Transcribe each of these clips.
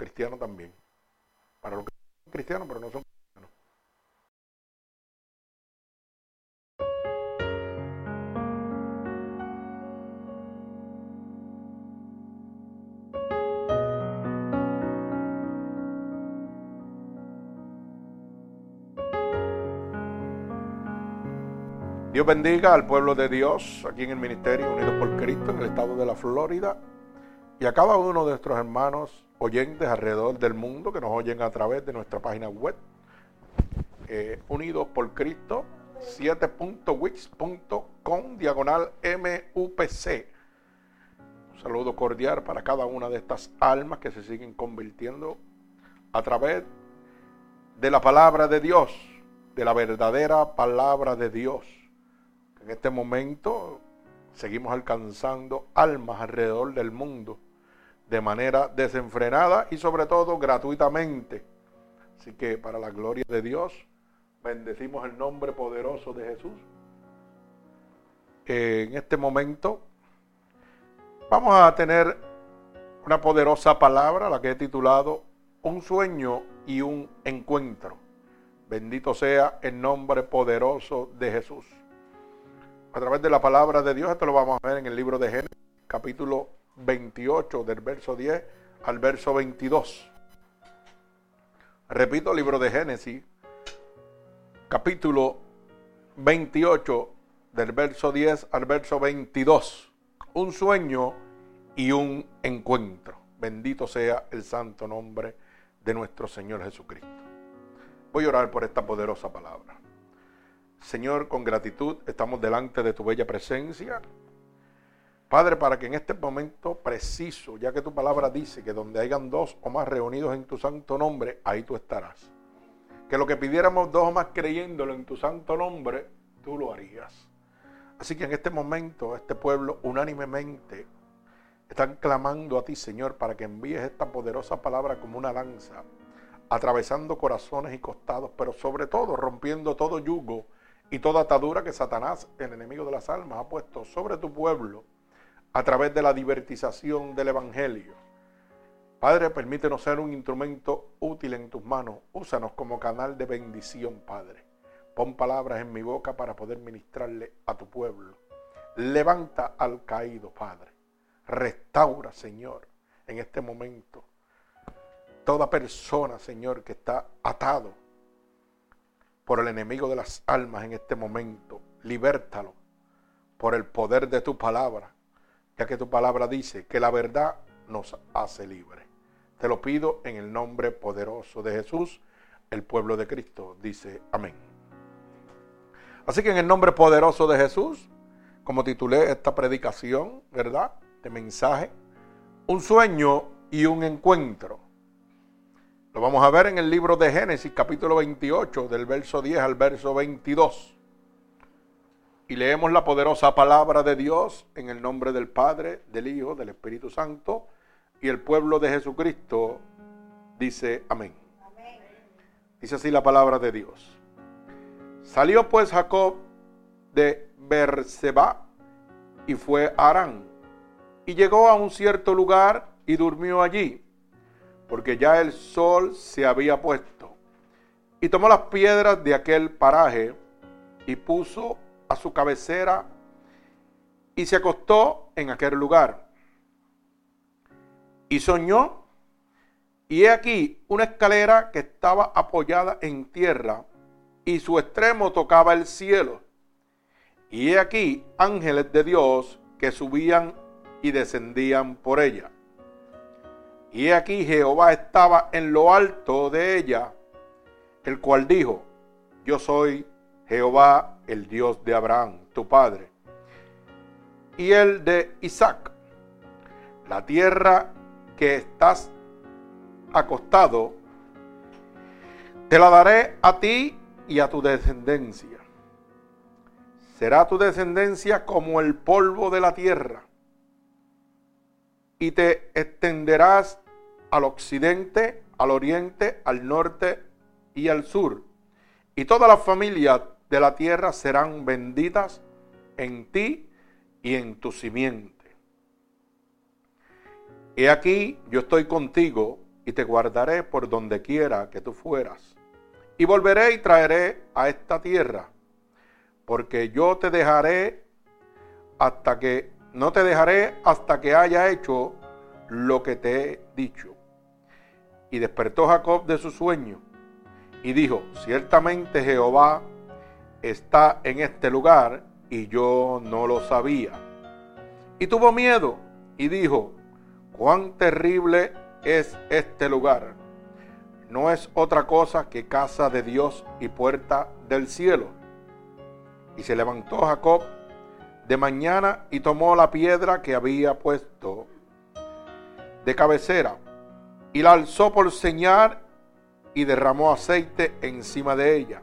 cristianos también. Para los que son cristianos, pero no son cristianos. Dios bendiga al pueblo de Dios aquí en el Ministerio Unidos por Cristo en el estado de la Florida y a cada uno de nuestros hermanos oyentes alrededor del mundo que nos oyen a través de nuestra página web eh, Unidos por Cristo 7.wix.com diagonal MUPC. Un saludo cordial para cada una de estas almas que se siguen convirtiendo a través de la palabra de Dios, de la verdadera palabra de Dios en este momento seguimos alcanzando almas alrededor del mundo de manera desenfrenada y sobre todo gratuitamente. Así que para la gloria de Dios, bendecimos el nombre poderoso de Jesús. En este momento vamos a tener una poderosa palabra, la que he titulado Un sueño y un encuentro. Bendito sea el nombre poderoso de Jesús a través de la palabra de Dios. Esto lo vamos a ver en el libro de Génesis, capítulo 28, del verso 10 al verso 22. Repito, libro de Génesis, capítulo 28, del verso 10 al verso 22. Un sueño y un encuentro. Bendito sea el santo nombre de nuestro Señor Jesucristo. Voy a orar por esta poderosa palabra. Señor, con gratitud estamos delante de tu bella presencia. Padre, para que en este momento preciso, ya que tu palabra dice que donde hayan dos o más reunidos en tu santo nombre, ahí tú estarás. Que lo que pidiéramos dos o más creyéndolo en tu santo nombre, tú lo harías. Así que en este momento este pueblo unánimemente están clamando a ti, Señor, para que envíes esta poderosa palabra como una lanza, atravesando corazones y costados, pero sobre todo rompiendo todo yugo y toda atadura que Satanás, el enemigo de las almas, ha puesto sobre tu pueblo a través de la divertización del Evangelio. Padre, permítenos ser un instrumento útil en tus manos. Úsanos como canal de bendición, Padre. Pon palabras en mi boca para poder ministrarle a tu pueblo. Levanta al caído, Padre. Restaura, Señor, en este momento. Toda persona, Señor, que está atado por el enemigo de las almas en este momento. Libértalo por el poder de tu palabra, ya que tu palabra dice que la verdad nos hace libre. Te lo pido en el nombre poderoso de Jesús. El pueblo de Cristo dice amén. Así que en el nombre poderoso de Jesús, como titulé esta predicación, ¿verdad? De mensaje, un sueño y un encuentro. Lo vamos a ver en el libro de Génesis capítulo 28 del verso 10 al verso 22. Y leemos la poderosa palabra de Dios en el nombre del Padre, del Hijo, del Espíritu Santo y el pueblo de Jesucristo dice amén. Dice así la palabra de Dios. Salió pues Jacob de Berseba y fue a Arán y llegó a un cierto lugar y durmió allí porque ya el sol se había puesto. Y tomó las piedras de aquel paraje y puso a su cabecera y se acostó en aquel lugar. Y soñó, y he aquí una escalera que estaba apoyada en tierra y su extremo tocaba el cielo. Y he aquí ángeles de Dios que subían y descendían por ella. Y aquí Jehová estaba en lo alto de ella, el cual dijo, yo soy Jehová, el Dios de Abraham, tu padre, y el de Isaac. La tierra que estás acostado, te la daré a ti y a tu descendencia. Será tu descendencia como el polvo de la tierra y te extenderás al occidente, al oriente, al norte y al sur. Y todas las familias de la tierra serán benditas en ti y en tu simiente. He aquí, yo estoy contigo y te guardaré por donde quiera que tú fueras. Y volveré y traeré a esta tierra, porque yo te dejaré hasta que no te dejaré hasta que haya hecho lo que te he dicho. Y despertó Jacob de su sueño y dijo, ciertamente Jehová está en este lugar y yo no lo sabía. Y tuvo miedo y dijo, cuán terrible es este lugar. No es otra cosa que casa de Dios y puerta del cielo. Y se levantó Jacob de mañana y tomó la piedra que había puesto de cabecera y la alzó por señal y derramó aceite encima de ella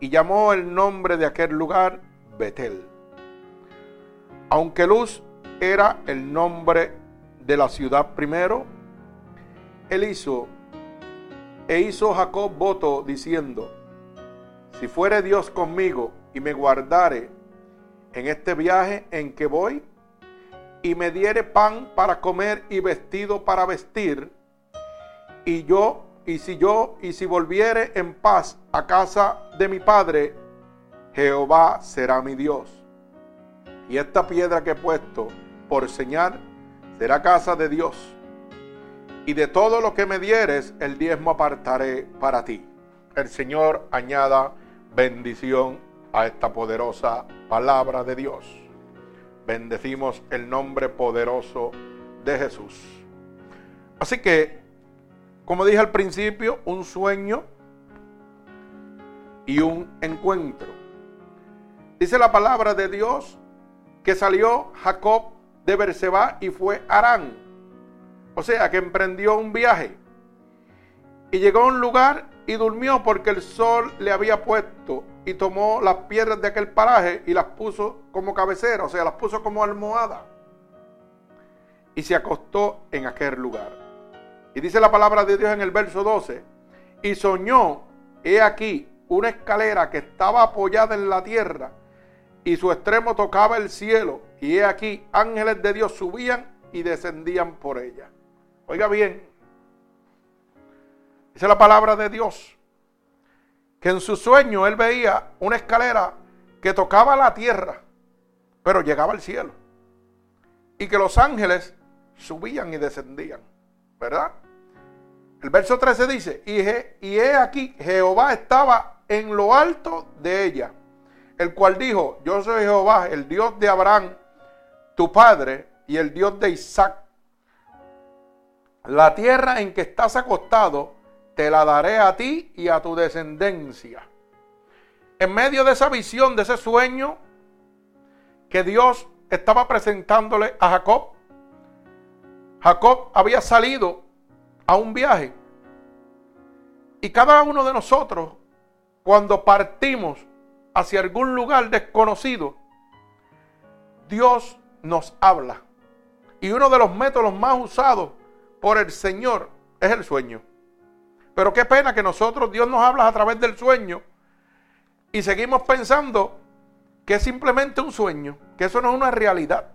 y llamó el nombre de aquel lugar Betel. Aunque Luz era el nombre de la ciudad primero, él hizo e hizo Jacob voto diciendo, si fuere Dios conmigo y me guardare en este viaje en que voy, y me diere pan para comer y vestido para vestir, y yo, y si yo, y si volviere en paz a casa de mi padre, Jehová será mi Dios. Y esta piedra que he puesto por señal será casa de Dios. Y de todo lo que me dieres, el diezmo apartaré para ti. El Señor añada bendición a esta poderosa palabra de Dios. Bendecimos el nombre poderoso de Jesús. Así que, como dije al principio, un sueño y un encuentro. Dice la palabra de Dios que salió Jacob de Berseba y fue a Arán. O sea, que emprendió un viaje. Y llegó a un lugar y durmió porque el sol le había puesto y tomó las piedras de aquel paraje y las puso como cabecera, o sea, las puso como almohada. Y se acostó en aquel lugar. Y dice la palabra de Dios en el verso 12, y soñó, he aquí, una escalera que estaba apoyada en la tierra y su extremo tocaba el cielo. Y he aquí, ángeles de Dios subían y descendían por ella. Oiga bien, dice la palabra de Dios que en su sueño él veía una escalera que tocaba la tierra, pero llegaba al cielo. Y que los ángeles subían y descendían, ¿verdad? El verso 13 dice, y he, y he aquí, Jehová estaba en lo alto de ella, el cual dijo, yo soy Jehová, el Dios de Abraham, tu padre, y el Dios de Isaac. La tierra en que estás acostado, te la daré a ti y a tu descendencia. En medio de esa visión, de ese sueño que Dios estaba presentándole a Jacob, Jacob había salido a un viaje. Y cada uno de nosotros, cuando partimos hacia algún lugar desconocido, Dios nos habla. Y uno de los métodos más usados por el Señor es el sueño. Pero qué pena que nosotros, Dios nos habla a través del sueño y seguimos pensando que es simplemente un sueño, que eso no es una realidad.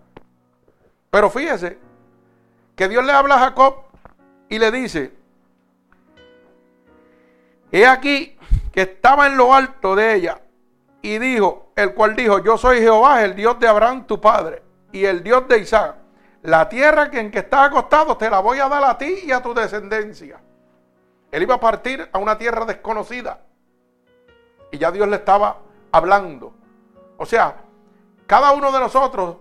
Pero fíjese que Dios le habla a Jacob y le dice, he aquí que estaba en lo alto de ella y dijo, el cual dijo, yo soy Jehová, el Dios de Abraham tu padre y el Dios de Isaac. La tierra en que estás acostado te la voy a dar a ti y a tu descendencia. Él iba a partir a una tierra desconocida. Y ya Dios le estaba hablando. O sea, cada uno de nosotros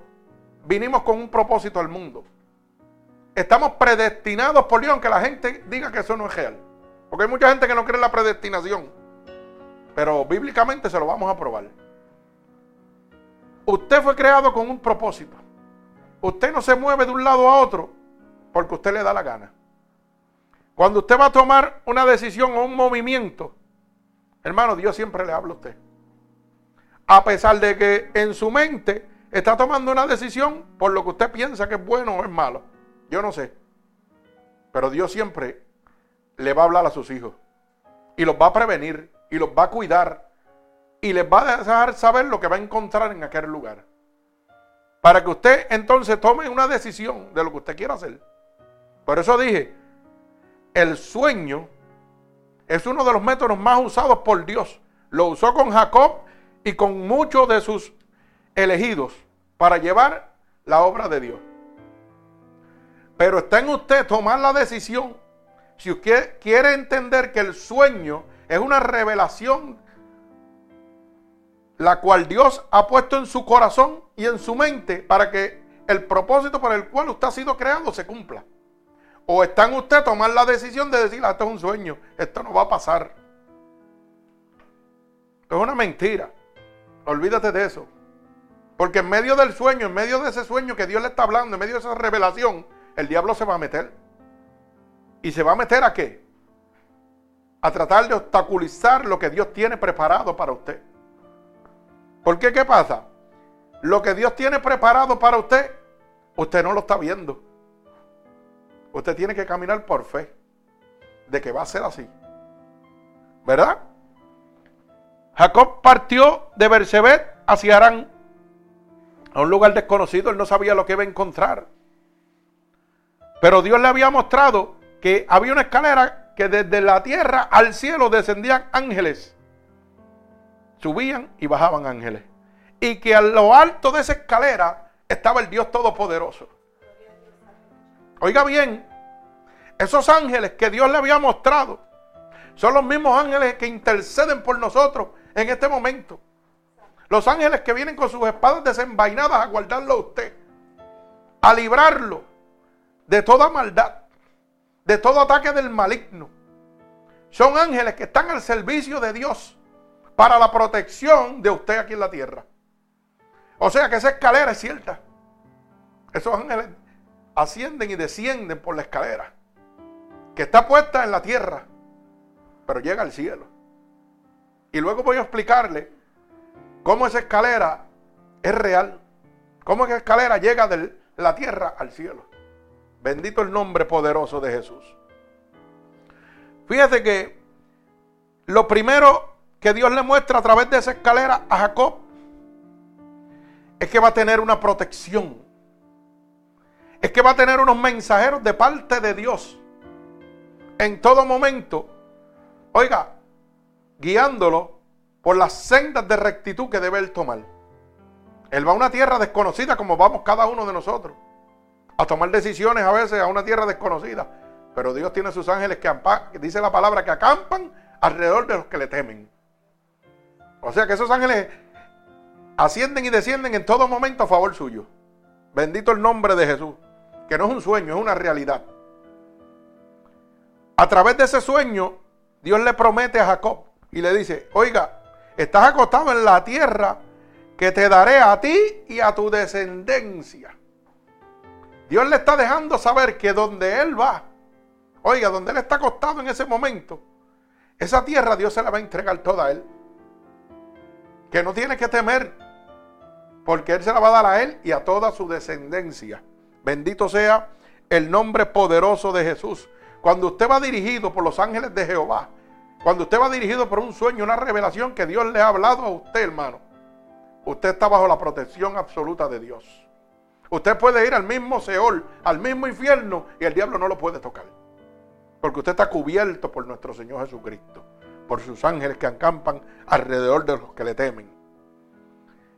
vinimos con un propósito al mundo. Estamos predestinados por Dios, aunque la gente diga que eso no es real. Porque hay mucha gente que no cree en la predestinación. Pero bíblicamente se lo vamos a probar. Usted fue creado con un propósito. Usted no se mueve de un lado a otro porque usted le da la gana. Cuando usted va a tomar una decisión o un movimiento, hermano, Dios siempre le habla a usted. A pesar de que en su mente está tomando una decisión por lo que usted piensa que es bueno o es malo. Yo no sé. Pero Dios siempre le va a hablar a sus hijos. Y los va a prevenir. Y los va a cuidar. Y les va a dejar saber lo que va a encontrar en aquel lugar. Para que usted entonces tome una decisión de lo que usted quiera hacer. Por eso dije, el sueño es uno de los métodos más usados por Dios. Lo usó con Jacob y con muchos de sus elegidos para llevar la obra de Dios. Pero está en usted tomar la decisión. Si usted quiere entender que el sueño es una revelación la cual Dios ha puesto en su corazón y en su mente para que el propósito por el cual usted ha sido creado se cumpla. O está en usted tomar la decisión de decir, ah, esto es un sueño, esto no va a pasar. es una mentira. Olvídate de eso. Porque en medio del sueño, en medio de ese sueño que Dios le está hablando, en medio de esa revelación, el diablo se va a meter. ¿Y se va a meter a qué? A tratar de obstaculizar lo que Dios tiene preparado para usted. ¿Por qué? ¿Qué pasa? Lo que Dios tiene preparado para usted, usted no lo está viendo. Usted tiene que caminar por fe de que va a ser así. ¿Verdad? Jacob partió de Bersebet hacia Arán, a un lugar desconocido. Él no sabía lo que iba a encontrar. Pero Dios le había mostrado que había una escalera que desde la tierra al cielo descendían ángeles. Subían y bajaban ángeles. Y que a lo alto de esa escalera estaba el Dios Todopoderoso. Oiga bien, esos ángeles que Dios le había mostrado son los mismos ángeles que interceden por nosotros en este momento. Los ángeles que vienen con sus espadas desenvainadas a guardarlo a usted, a librarlo de toda maldad, de todo ataque del maligno. Son ángeles que están al servicio de Dios para la protección de usted aquí en la tierra. O sea que esa escalera es cierta. Esos ángeles ascienden y descienden por la escalera, que está puesta en la tierra, pero llega al cielo. Y luego voy a explicarle cómo esa escalera es real, cómo esa escalera llega de la tierra al cielo. Bendito el nombre poderoso de Jesús. Fíjate que lo primero que Dios le muestra a través de esa escalera a Jacob es que va a tener una protección. Es que va a tener unos mensajeros de parte de Dios en todo momento. Oiga, guiándolo por las sendas de rectitud que debe él tomar. Él va a una tierra desconocida como vamos cada uno de nosotros. A tomar decisiones a veces a una tierra desconocida. Pero Dios tiene sus ángeles que dice la palabra que acampan alrededor de los que le temen. O sea que esos ángeles ascienden y descienden en todo momento a favor suyo. Bendito el nombre de Jesús. Que no es un sueño, es una realidad. A través de ese sueño, Dios le promete a Jacob y le dice, oiga, estás acostado en la tierra que te daré a ti y a tu descendencia. Dios le está dejando saber que donde Él va, oiga, donde Él está acostado en ese momento, esa tierra Dios se la va a entregar toda a Él que no tiene que temer, porque Él se la va a dar a Él y a toda su descendencia. Bendito sea el nombre poderoso de Jesús. Cuando usted va dirigido por los ángeles de Jehová, cuando usted va dirigido por un sueño, una revelación que Dios le ha hablado a usted, hermano, usted está bajo la protección absoluta de Dios. Usted puede ir al mismo Seol, al mismo infierno, y el diablo no lo puede tocar. Porque usted está cubierto por nuestro Señor Jesucristo por sus ángeles que acampan alrededor de los que le temen.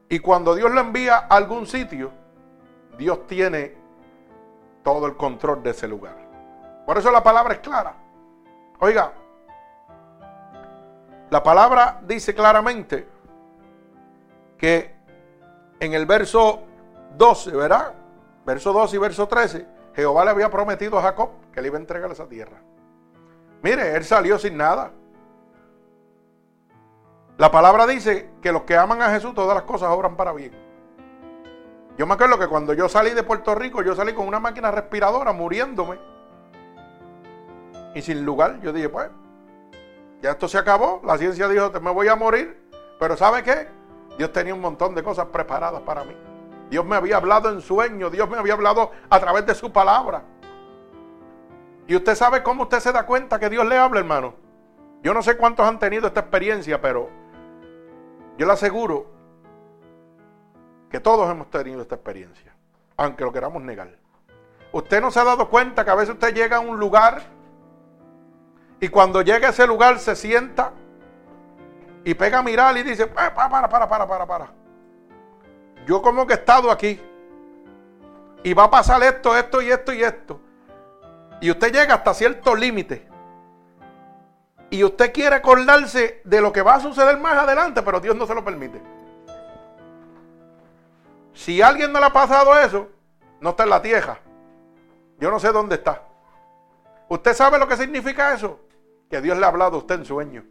Y cuando Dios lo envía a algún sitio, Dios tiene todo el control de ese lugar. Por eso la palabra es clara. Oiga, la palabra dice claramente que en el verso 12, ¿verdad? Verso 12 y verso 13, Jehová le había prometido a Jacob que le iba a entregar esa tierra. Mire, él salió sin nada. La palabra dice que los que aman a Jesús todas las cosas obran para bien. Yo me acuerdo que cuando yo salí de Puerto Rico, yo salí con una máquina respiradora muriéndome. Y sin lugar, yo dije, pues, ya esto se acabó. La ciencia dijo, me voy a morir. Pero ¿sabe qué? Dios tenía un montón de cosas preparadas para mí. Dios me había hablado en sueños, Dios me había hablado a través de su palabra. Y usted sabe cómo usted se da cuenta que Dios le habla, hermano. Yo no sé cuántos han tenido esta experiencia, pero yo le aseguro que todos hemos tenido esta experiencia, aunque lo queramos negar. Usted no se ha dado cuenta que a veces usted llega a un lugar Y cuando llega a ese lugar se sienta y pega a mirar y dice, para, para, para, para, para, para. Yo como que he estado aquí. Y va a pasar esto, esto y esto y esto. Y usted llega hasta cierto límite. Y usted quiere acordarse de lo que va a suceder más adelante, pero Dios no se lo permite. Si alguien no le ha pasado eso, no está en la tierra. Yo no sé dónde está. ¿Usted sabe lo que significa eso? Que Dios le ha hablado a usted en sueño.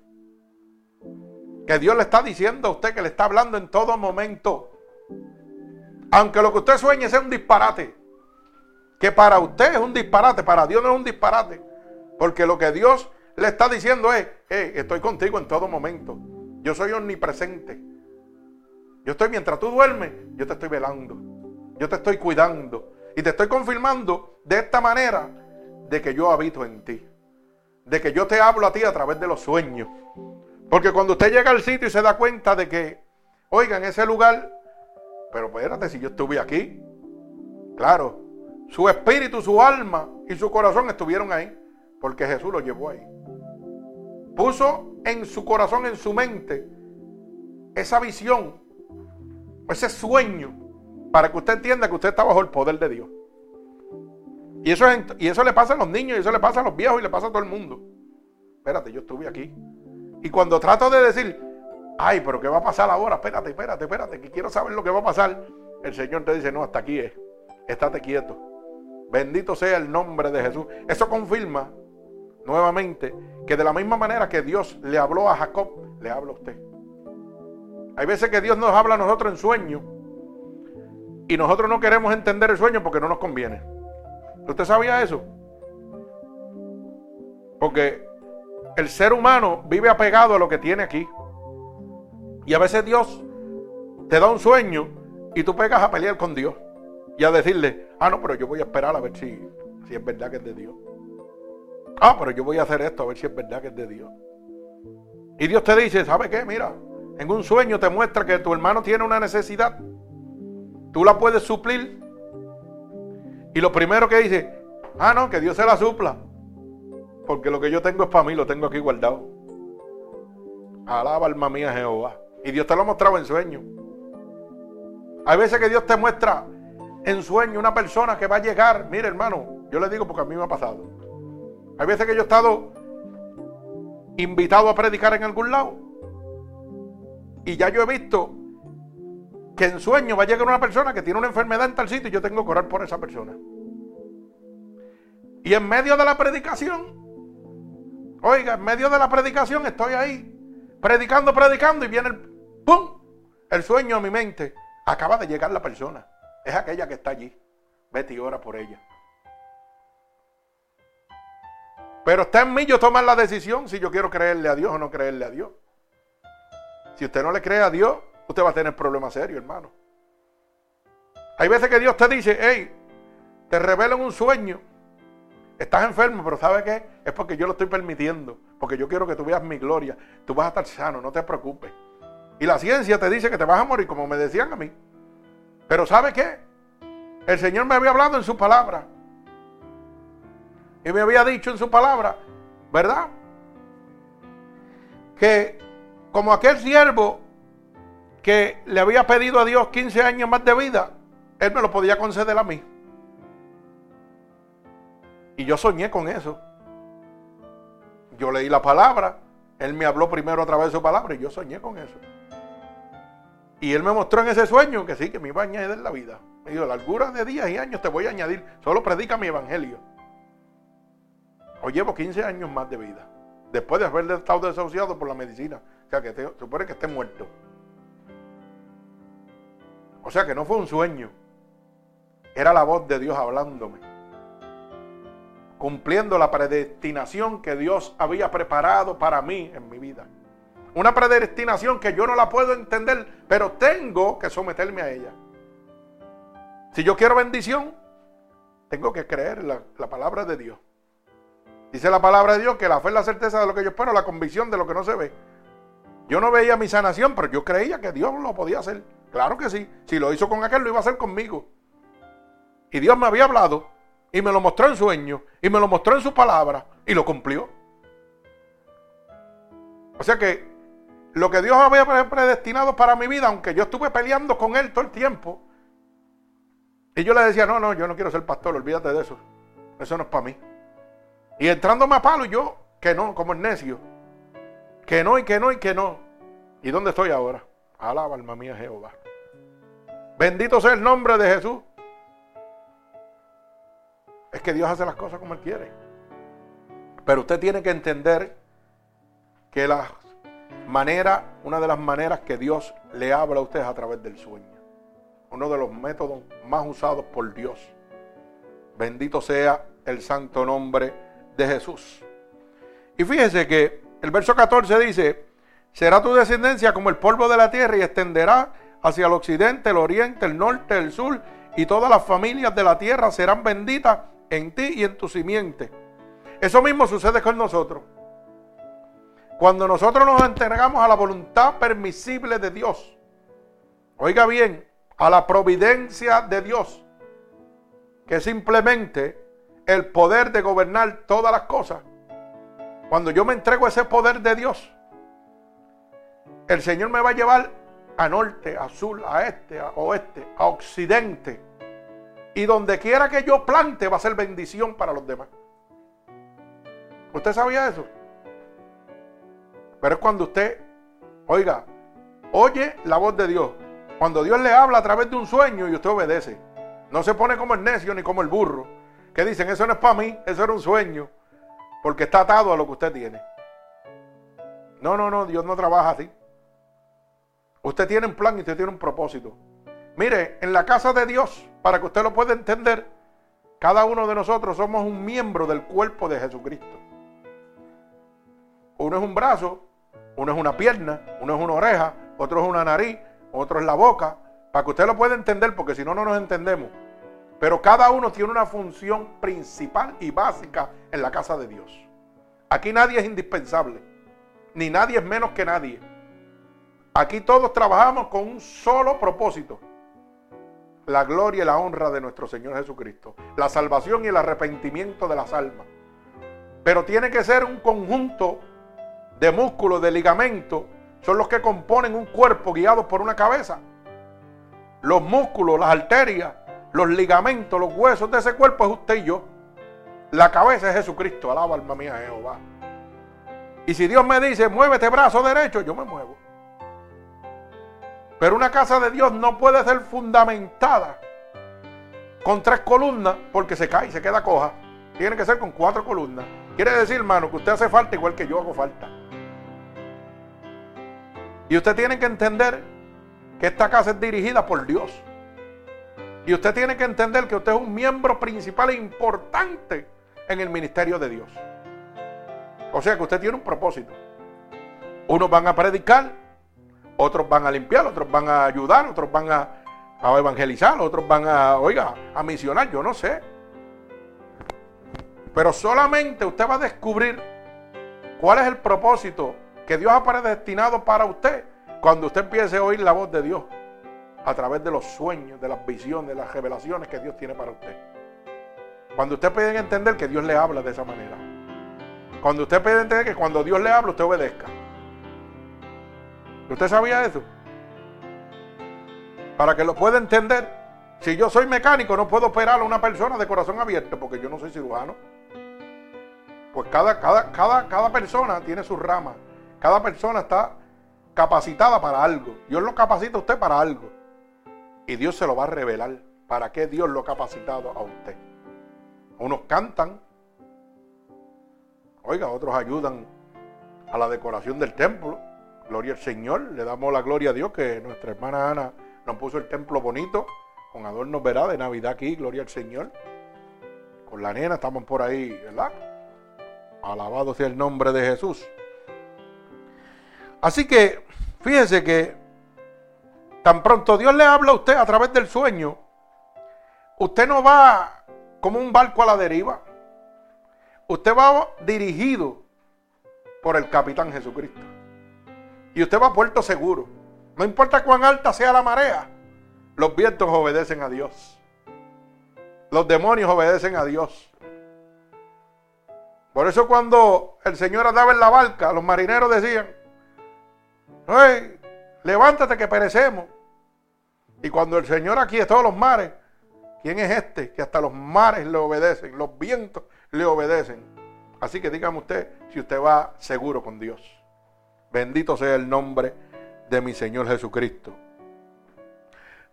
Que Dios le está diciendo a usted que le está hablando en todo momento. Aunque lo que usted sueñe sea un disparate. Que para usted es un disparate, para Dios no es un disparate. Porque lo que Dios le está diciendo es, estoy contigo en todo momento. Yo soy omnipresente. Yo estoy, mientras tú duermes, yo te estoy velando. Yo te estoy cuidando. Y te estoy confirmando de esta manera de que yo habito en ti. De que yo te hablo a ti a través de los sueños. Porque cuando usted llega al sitio y se da cuenta de que, oiga, en ese lugar, pero espérate, si yo estuve aquí, claro, su espíritu, su alma y su corazón estuvieron ahí, porque Jesús lo llevó ahí. Puso en su corazón, en su mente, esa visión, ese sueño, para que usted entienda que usted está bajo el poder de Dios. Y eso, y eso le pasa a los niños, y eso le pasa a los viejos, y le pasa a todo el mundo. Espérate, yo estuve aquí. Y cuando trato de decir, ay, pero ¿qué va a pasar ahora? Espérate, espérate, espérate, que quiero saber lo que va a pasar. El Señor te dice, no, hasta aquí es. Estate quieto. Bendito sea el nombre de Jesús. Eso confirma nuevamente que de la misma manera que Dios le habló a Jacob, le habla a usted. Hay veces que Dios nos habla a nosotros en sueño y nosotros no queremos entender el sueño porque no nos conviene. ¿Usted sabía eso? Porque el ser humano vive apegado a lo que tiene aquí. Y a veces Dios te da un sueño y tú pegas a pelear con Dios. Y a decirle, ah, no, pero yo voy a esperar a ver si, si es verdad que es de Dios. Ah, pero yo voy a hacer esto a ver si es verdad que es de Dios. Y Dios te dice, ¿sabe qué? Mira, en un sueño te muestra que tu hermano tiene una necesidad. Tú la puedes suplir. Y lo primero que dice, ah, no, que Dios se la supla. Porque lo que yo tengo es para mí, lo tengo aquí guardado. Alaba alma mía Jehová. Y Dios te lo ha mostrado en sueño. Hay veces que Dios te muestra en sueño una persona que va a llegar. Mire, hermano, yo le digo porque a mí me ha pasado. Hay veces que yo he estado invitado a predicar en algún lado. Y ya yo he visto que en sueño va a llegar una persona que tiene una enfermedad en tal sitio y yo tengo que orar por esa persona. Y en medio de la predicación, Oiga, en medio de la predicación estoy ahí, predicando, predicando, y viene el ¡pum! El sueño a mi mente. Acaba de llegar la persona. Es aquella que está allí. Vete y ora por ella. Pero está en mí yo tomar la decisión si yo quiero creerle a Dios o no creerle a Dios. Si usted no le cree a Dios, usted va a tener problemas serios, hermano. Hay veces que Dios te dice, hey, te revela un sueño Estás enfermo, pero ¿sabe qué? Es porque yo lo estoy permitiendo. Porque yo quiero que tú veas mi gloria. Tú vas a estar sano, no te preocupes. Y la ciencia te dice que te vas a morir, como me decían a mí. Pero ¿sabe qué? El Señor me había hablado en su palabra. Y me había dicho en su palabra, ¿verdad? Que como aquel siervo que le había pedido a Dios 15 años más de vida, Él me lo podía conceder a mí. Y yo soñé con eso. Yo leí la palabra, Él me habló primero a través de su palabra y yo soñé con eso. Y Él me mostró en ese sueño que sí, que me iba a añadir la vida. Me dijo, largura de días y años te voy a añadir, solo predica mi evangelio. Hoy llevo 15 años más de vida, después de haber estado desahuciado por la medicina. O sea, que supone que esté muerto. O sea, que no fue un sueño. Era la voz de Dios hablándome cumpliendo la predestinación que Dios había preparado para mí en mi vida. Una predestinación que yo no la puedo entender, pero tengo que someterme a ella. Si yo quiero bendición, tengo que creer la, la palabra de Dios. Dice la palabra de Dios que la fe es la certeza de lo que yo espero, la convicción de lo que no se ve. Yo no veía mi sanación, pero yo creía que Dios lo podía hacer. Claro que sí. Si lo hizo con aquel, lo iba a hacer conmigo. Y Dios me había hablado y me lo mostró en sueño y me lo mostró en su palabra y lo cumplió. O sea que lo que Dios había predestinado para mi vida, aunque yo estuve peleando con Él todo el tiempo, y yo le decía, no, no, yo no quiero ser pastor, olvídate de eso. Eso no es para mí. Y entrándome a palo, yo, que no, como el necio. Que no, y que no, y que no. ¿Y dónde estoy ahora? Alaba alma mía Jehová. Bendito sea el nombre de Jesús. Es que Dios hace las cosas como Él quiere. Pero usted tiene que entender que la manera, una de las maneras que Dios le habla a usted es a través del sueño. Uno de los métodos más usados por Dios. Bendito sea el santo nombre de Jesús. Y fíjese que el verso 14 dice, será tu descendencia como el polvo de la tierra y extenderá hacia el occidente, el oriente, el norte, el sur, y todas las familias de la tierra serán benditas en ti y en tu simiente. Eso mismo sucede con nosotros. Cuando nosotros nos entregamos a la voluntad permisible de Dios, oiga bien, a la providencia de Dios, que simplemente el poder de gobernar todas las cosas. Cuando yo me entrego a ese poder de Dios, el Señor me va a llevar a norte, a sur, a este, a oeste, a occidente. Y donde quiera que yo plante va a ser bendición para los demás. ¿Usted sabía eso? Pero es cuando usted, oiga, oye la voz de Dios. Cuando Dios le habla a través de un sueño y usted obedece. No se pone como el necio ni como el burro. Que dicen, eso no es para mí, eso era un sueño. Porque está atado a lo que usted tiene. No, no, no, Dios no trabaja así. Usted tiene un plan y usted tiene un propósito. Mire, en la casa de Dios, para que usted lo pueda entender, cada uno de nosotros somos un miembro del cuerpo de Jesucristo. Uno es un brazo, uno es una pierna, uno es una oreja, otro es una nariz, otro es la boca, para que usted lo pueda entender, porque si no, no nos entendemos. Pero cada uno tiene una función principal y básica en la casa de Dios. Aquí nadie es indispensable, ni nadie es menos que nadie. Aquí todos trabajamos con un solo propósito. La gloria y la honra de nuestro Señor Jesucristo. La salvación y el arrepentimiento de las almas. Pero tiene que ser un conjunto de músculos, de ligamentos. Son los que componen un cuerpo guiado por una cabeza. Los músculos, las arterias, los ligamentos, los huesos de ese cuerpo es usted y yo. La cabeza es Jesucristo. Alaba alma mía Jehová. Y si Dios me dice, muévete brazo derecho, yo me muevo. Pero una casa de Dios no puede ser fundamentada con tres columnas porque se cae y se queda coja. Tiene que ser con cuatro columnas. Quiere decir, hermano, que usted hace falta igual que yo hago falta. Y usted tiene que entender que esta casa es dirigida por Dios. Y usted tiene que entender que usted es un miembro principal e importante en el ministerio de Dios. O sea que usted tiene un propósito. Unos van a predicar, otros van a limpiar, otros van a ayudar, otros van a, evangelizar, otros van a, oiga, a misionar, yo no sé. Pero solamente usted va a descubrir cuál es el propósito que Dios ha predestinado para usted cuando usted empiece a oír la voz de Dios a través de los sueños, de las visiones, de las revelaciones que Dios tiene para usted. Cuando usted puede entender que Dios le habla de esa manera. Cuando usted puede entender que cuando Dios le habla, usted obedezca. ¿Usted sabía eso? Para que lo pueda entender, si yo soy mecánico, no puedo operar a una persona de corazón abierto porque yo no soy cirujano. Pues cada, cada, cada, cada persona tiene su rama. Cada persona está capacitada para algo. Dios lo capacita a usted para algo. Y Dios se lo va a revelar. ¿Para qué Dios lo ha capacitado a usted? Unos cantan. Oiga, otros ayudan a la decoración del templo. Gloria al Señor. Le damos la gloria a Dios que nuestra hermana Ana nos puso el templo bonito, con adornos, verá, de Navidad aquí. Gloria al Señor. Con la nena estamos por ahí, ¿verdad? Alabado sea el nombre de Jesús. Así que, fíjense que tan pronto Dios le habla a usted a través del sueño, usted no va como un barco a la deriva. Usted va dirigido por el capitán Jesucristo. Y usted va a puerto seguro. No importa cuán alta sea la marea, los vientos obedecen a Dios. Los demonios obedecen a Dios. Por eso cuando el Señor andaba en la barca, los marineros decían, levántate que perecemos. Y cuando el Señor aquí es todos los mares, ¿quién es este? Que hasta los mares le obedecen, los vientos le obedecen. Así que dígame usted si usted va seguro con Dios. Bendito sea el nombre de mi Señor Jesucristo.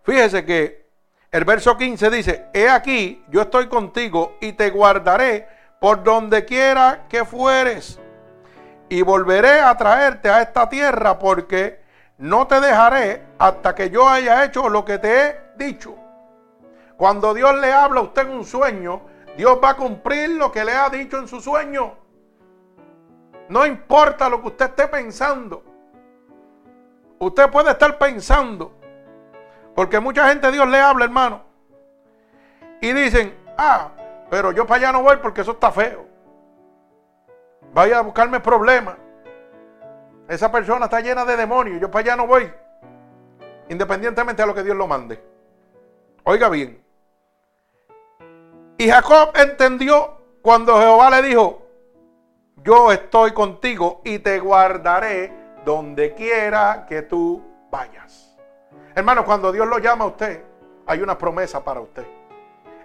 Fíjese que el verso 15 dice, he aquí, yo estoy contigo y te guardaré por donde quiera que fueres. Y volveré a traerte a esta tierra porque no te dejaré hasta que yo haya hecho lo que te he dicho. Cuando Dios le habla a usted en un sueño, Dios va a cumplir lo que le ha dicho en su sueño. No importa lo que usted esté pensando. Usted puede estar pensando porque mucha gente Dios le habla, hermano. Y dicen, ah, pero yo para allá no voy porque eso está feo. Vaya a buscarme problemas. Esa persona está llena de demonios. Yo para allá no voy. Independientemente de lo que Dios lo mande. Oiga bien. Y Jacob entendió cuando Jehová le dijo, yo estoy contigo y te guardaré donde quiera que tú vayas. Hermano, cuando Dios lo llama a usted, hay una promesa para usted.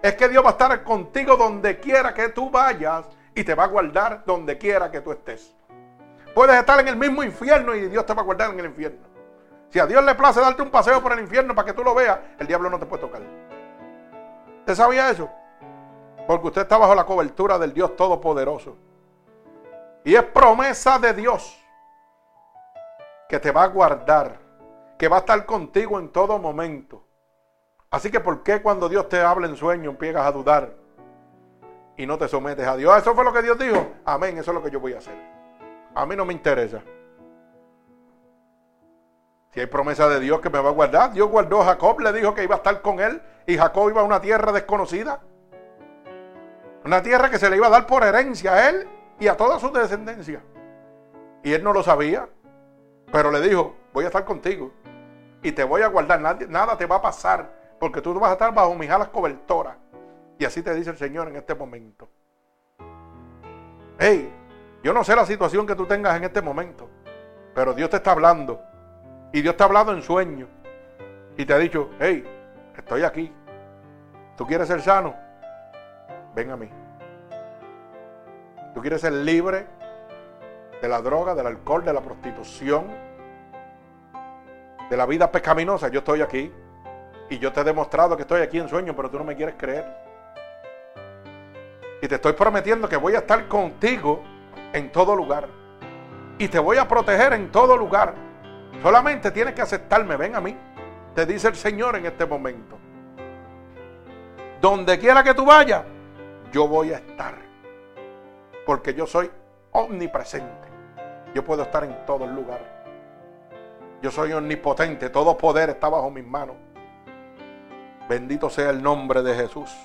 Es que Dios va a estar contigo donde quiera que tú vayas y te va a guardar donde quiera que tú estés. Puedes estar en el mismo infierno y Dios te va a guardar en el infierno. Si a Dios le place darte un paseo por el infierno para que tú lo veas, el diablo no te puede tocar. ¿Usted sabía eso? Porque usted está bajo la cobertura del Dios Todopoderoso. Y es promesa de Dios que te va a guardar que va a estar contigo en todo momento. Así que ¿por qué cuando Dios te habla en sueño empiezas a dudar y no te sometes a Dios? Eso fue lo que Dios dijo. Amén, eso es lo que yo voy a hacer. A mí no me interesa. Si hay promesa de Dios que me va a guardar, Dios guardó a Jacob, le dijo que iba a estar con él y Jacob iba a una tierra desconocida. Una tierra que se le iba a dar por herencia a él y a toda su descendencia. Y él no lo sabía, pero le dijo, voy a estar contigo y te voy a guardar. nada te va a pasar porque tú vas a estar bajo mis alas cobertoras. Y así te dice el Señor en este momento. Hey, yo no sé la situación que tú tengas en este momento, pero Dios te está hablando. Y Dios te ha hablado en sueño. Y te ha dicho, hey, estoy aquí. ¿Tú quieres ser sano? Ven a mí. ¿Tú quieres ser libre de la droga, del alcohol, de la prostitución? de la vida pecaminosa, yo estoy aquí. Y yo te he demostrado que estoy aquí en sueño, pero tú no me quieres creer. Y te estoy prometiendo que voy a estar contigo en todo lugar. Y te voy a proteger en todo lugar. Solamente tienes que aceptarme. Ven a mí. Te dice el Señor en este momento. Donde quiera que tú vayas, yo voy a estar. Porque yo soy omnipresente. Yo puedo estar en todo lugar. Yo soy omnipotente, todo poder está bajo mis manos. Bendito sea el nombre de Jesús.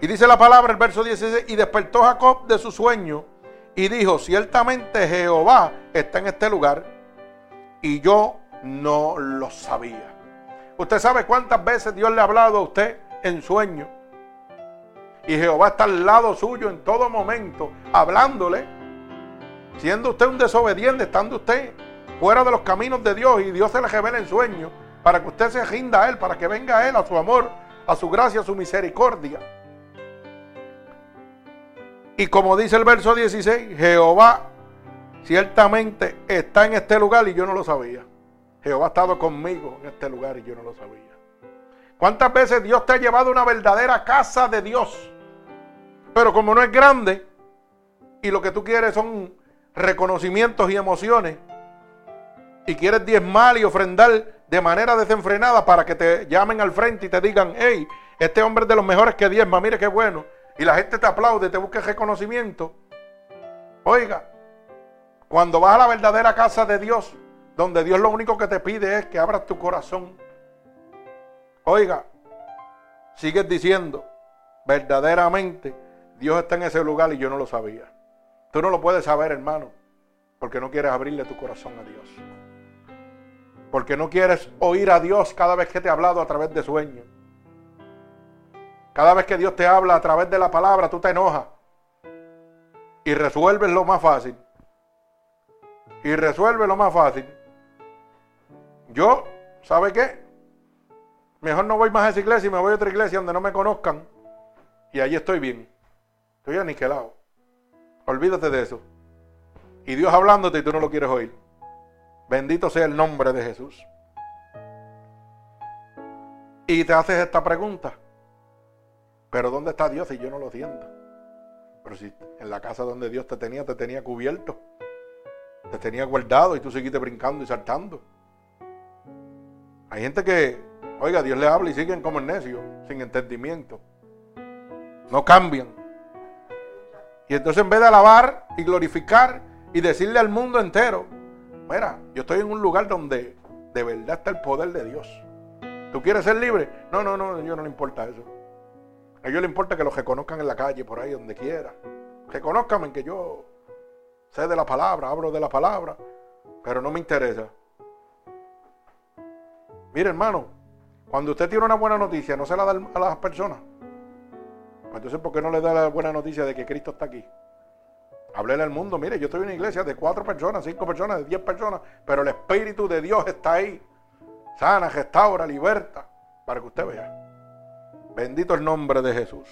Y dice la palabra, el verso 16, y despertó Jacob de su sueño y dijo, ciertamente Jehová está en este lugar y yo no lo sabía. Usted sabe cuántas veces Dios le ha hablado a usted en sueño. Y Jehová está al lado suyo en todo momento, hablándole. Siendo usted un desobediente, estando usted fuera de los caminos de Dios y Dios se le revela en sueño para que usted se rinda a Él, para que venga a Él, a su amor, a su gracia, a su misericordia. Y como dice el verso 16, Jehová ciertamente está en este lugar y yo no lo sabía. Jehová ha estado conmigo en este lugar y yo no lo sabía. ¿Cuántas veces Dios te ha llevado a una verdadera casa de Dios? Pero como no es grande y lo que tú quieres son reconocimientos y emociones, y quieres diezmar y ofrendar de manera desenfrenada para que te llamen al frente y te digan, hey, este hombre es de los mejores que diezma, mire qué bueno. Y la gente te aplaude, te busca reconocimiento. Oiga, cuando vas a la verdadera casa de Dios, donde Dios lo único que te pide es que abras tu corazón. Oiga, sigues diciendo, verdaderamente Dios está en ese lugar y yo no lo sabía. Tú no lo puedes saber, hermano, porque no quieres abrirle tu corazón a Dios. Porque no quieres oír a Dios cada vez que te ha hablado a través de sueños. Cada vez que Dios te habla a través de la palabra, tú te enojas. Y resuelves lo más fácil. y resuelve lo más fácil. Yo, ¿sabe qué? Mejor no voy más a esa iglesia y me voy a otra iglesia donde no me conozcan. Y allí estoy bien. Estoy aniquilado. Olvídate de eso. Y Dios hablándote y tú no lo quieres oír. Bendito sea el nombre de Jesús. Y te haces esta pregunta. Pero ¿dónde está Dios si yo no lo siento? Pero si en la casa donde Dios te tenía, te tenía cubierto. Te tenía guardado y tú seguiste brincando y saltando. Hay gente que, oiga, Dios le habla y siguen como el necio, sin entendimiento. No cambian. Y entonces en vez de alabar y glorificar y decirle al mundo entero, mira, yo estoy en un lugar donde de verdad está el poder de Dios. ¿Tú quieres ser libre? No, no, no, Dios no le importa eso. A Dios le importa que los reconozcan en la calle, por ahí, donde quiera. Reconozcanme que yo sé de la palabra, hablo de la palabra, pero no me interesa. Mire, hermano, cuando usted tiene una buena noticia, ¿no se la da a las personas? Pues entonces, ¿por qué no le da la buena noticia de que Cristo está aquí? Háblele al mundo, mire, yo estoy en una iglesia de cuatro personas, cinco personas, de diez personas, pero el Espíritu de Dios está ahí. Sana, restaura, liberta, para que usted vea. Bendito el nombre de Jesús.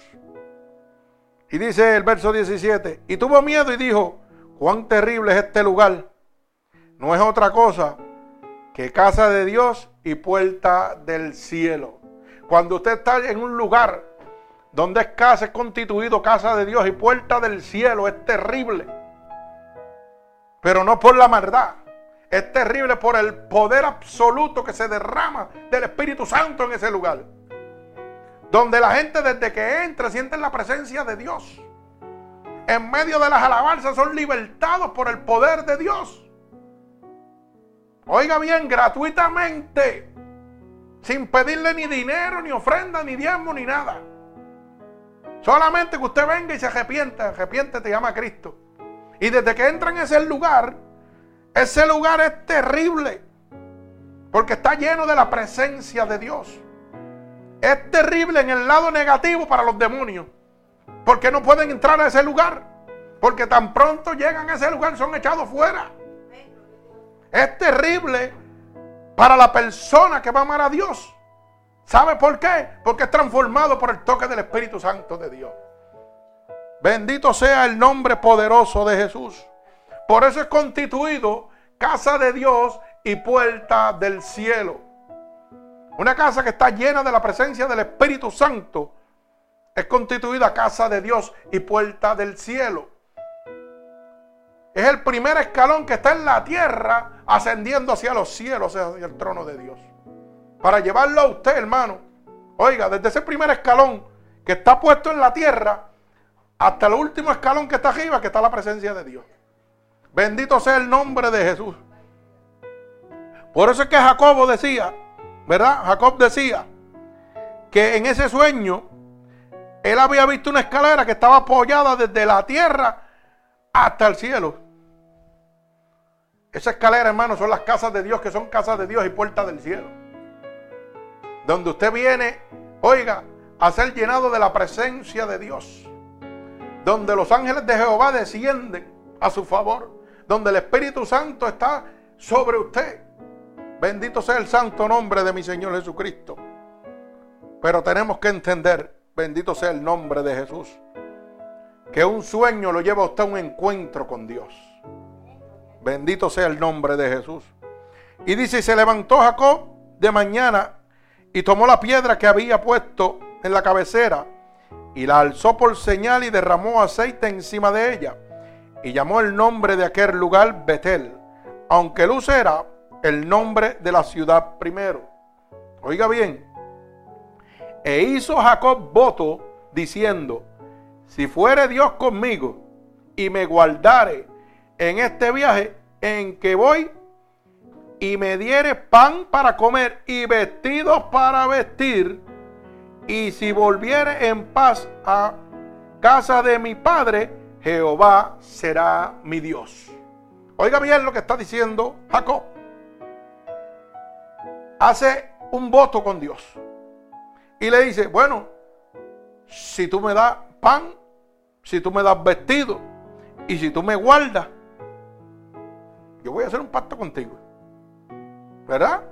Y dice el verso 17, y tuvo miedo y dijo, cuán terrible es este lugar. No es otra cosa que casa de Dios y puerta del cielo. Cuando usted está en un lugar donde es casa, es constituido casa de Dios y puerta del cielo, es terrible. Pero no por la maldad. Es terrible por el poder absoluto que se derrama del Espíritu Santo en ese lugar. Donde la gente desde que entra siente la presencia de Dios. En medio de las alabanzas son libertados por el poder de Dios. Oiga bien, gratuitamente. Sin pedirle ni dinero, ni ofrenda, ni diezmo, ni nada. Solamente que usted venga y se arrepienta. Arrepiente, te llama Cristo. Y desde que entra en ese lugar, ese lugar es terrible. Porque está lleno de la presencia de Dios. Es terrible en el lado negativo para los demonios. Porque no pueden entrar a ese lugar. Porque tan pronto llegan a ese lugar son echados fuera. Es terrible para la persona que va a amar a Dios. ¿Sabe por qué? Porque es transformado por el toque del Espíritu Santo de Dios. Bendito sea el nombre poderoso de Jesús. Por eso es constituido casa de Dios y puerta del cielo. Una casa que está llena de la presencia del Espíritu Santo es constituida casa de Dios y puerta del cielo. Es el primer escalón que está en la tierra ascendiendo hacia los cielos, hacia el trono de Dios. Para llevarlo a usted, hermano. Oiga, desde ese primer escalón que está puesto en la tierra hasta el último escalón que está arriba, que está la presencia de Dios. Bendito sea el nombre de Jesús. Por eso es que Jacobo decía, ¿verdad? Jacob decía que en ese sueño él había visto una escalera que estaba apoyada desde la tierra hasta el cielo. Esa escalera, hermano, son las casas de Dios, que son casas de Dios y puertas del cielo. Donde usted viene, oiga, a ser llenado de la presencia de Dios. Donde los ángeles de Jehová descienden a su favor. Donde el Espíritu Santo está sobre usted. Bendito sea el santo nombre de mi Señor Jesucristo. Pero tenemos que entender, bendito sea el nombre de Jesús, que un sueño lo lleva a usted a un encuentro con Dios. Bendito sea el nombre de Jesús. Y dice, se levantó Jacob de mañana y tomó la piedra que había puesto en la cabecera y la alzó por señal y derramó aceite encima de ella. Y llamó el nombre de aquel lugar Betel, aunque Luz era el nombre de la ciudad primero. Oiga bien, e hizo Jacob voto diciendo, si fuere Dios conmigo y me guardare en este viaje en que voy y me diere pan para comer y vestidos para vestir, y si volviere en paz a casa de mi padre, Jehová será mi Dios. Oiga bien lo que está diciendo Jacob. Hace un voto con Dios. Y le dice, bueno, si tú me das pan, si tú me das vestido, y si tú me guardas, yo voy a hacer un pacto contigo. ¿Verdad?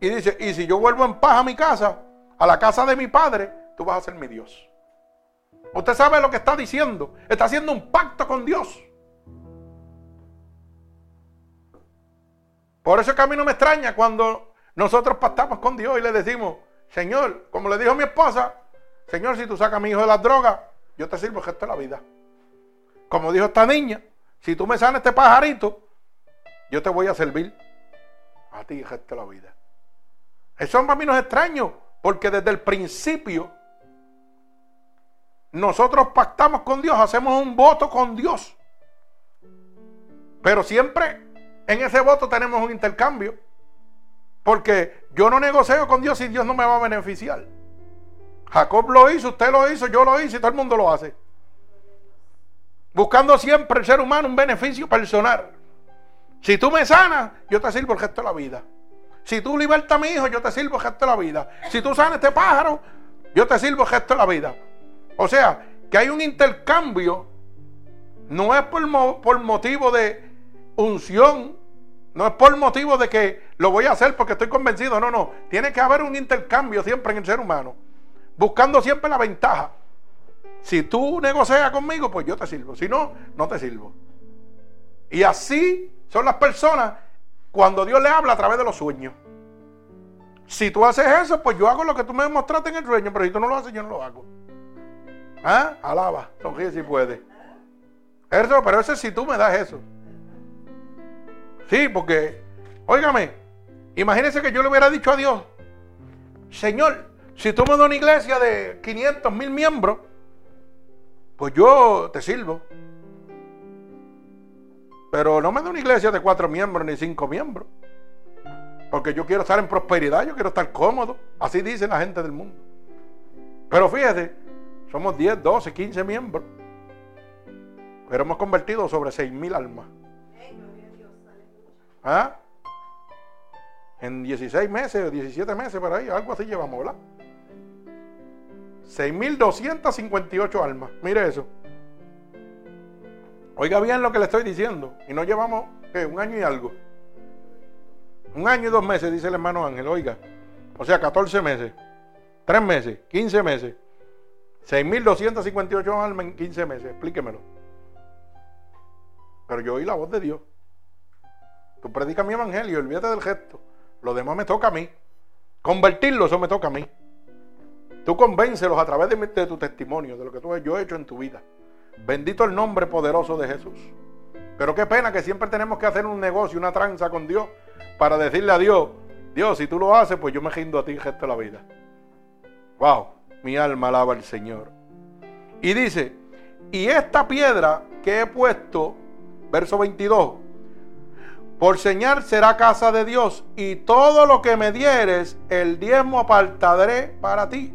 Y dice, y si yo vuelvo en paz a mi casa, a la casa de mi padre, tú vas a ser mi Dios. Usted sabe lo que está diciendo. Está haciendo un pacto con Dios. Por eso es que a mí no me extraña cuando nosotros pactamos con Dios y le decimos, Señor, como le dijo mi esposa, Señor, si tú sacas a mi hijo de las drogas, yo te sirvo el de la vida. Como dijo esta niña, si tú me sanas este pajarito, yo te voy a servir a ti el de la vida. Eso para mí no es extraño, porque desde el principio nosotros pactamos con Dios, hacemos un voto con Dios. Pero siempre en ese voto tenemos un intercambio. Porque yo no negocio con Dios si Dios no me va a beneficiar. Jacob lo hizo, usted lo hizo, yo lo hice y todo el mundo lo hace. Buscando siempre el ser humano un beneficio personal. Si tú me sanas, yo te sirvo el gesto de la vida. Si tú libertas a mi hijo, yo te sirvo el gesto de la vida. Si tú sanas este pájaro, yo te sirvo el gesto de la vida. O sea, que hay un intercambio. No es por, por motivo de unción, no es por motivo de que lo voy a hacer porque estoy convencido. No, no. Tiene que haber un intercambio siempre en el ser humano. Buscando siempre la ventaja. Si tú negocias conmigo, pues yo te sirvo. Si no, no te sirvo. Y así son las personas cuando Dios le habla a través de los sueños. Si tú haces eso, pues yo hago lo que tú me mostraste en el sueño, pero si tú no lo haces, yo no lo hago. ¿Ah? Alaba, sonríe si puede. Eso, pero eso es si tú me das eso. Sí, porque, óigame, imagínese que yo le hubiera dicho a Dios, Señor, si tú me das una iglesia de 500 mil miembros, pues yo te sirvo. Pero no me da una iglesia de cuatro miembros ni cinco miembros. Porque yo quiero estar en prosperidad, yo quiero estar cómodo. Así dice la gente del mundo. Pero fíjate, somos 10, 12, 15 miembros. Pero hemos convertido sobre 6 mil almas. ¿Ah? En 16 meses, 17 meses por ahí, algo así llevamos, ¿verdad? 6.258 almas. Mire eso. Oiga bien lo que le estoy diciendo. Y no llevamos un año y algo. Un año y dos meses, dice el hermano Ángel. Oiga. O sea, 14 meses. 3 meses. 15 meses. 6.258 almas en 15 meses. Explíquemelo. Pero yo oí la voz de Dios. Tú predicas mi evangelio, olvídate del gesto. Lo demás me toca a mí. Convertirlo, eso me toca a mí. Tú convéncelos a través de, tu testimonio, de lo que tú, yo he hecho en tu vida. Bendito el nombre poderoso de Jesús. Pero qué pena que siempre tenemos que hacer un negocio, una tranza con Dios, para decirle a Dios, Dios, si tú lo haces, pues yo me rindo a ti gesto de la vida. Wow, mi alma alaba al Señor. Y dice, y esta piedra que he puesto, verso 22, por señal será casa de Dios, y todo lo que me dieres, el diezmo apartaré para ti.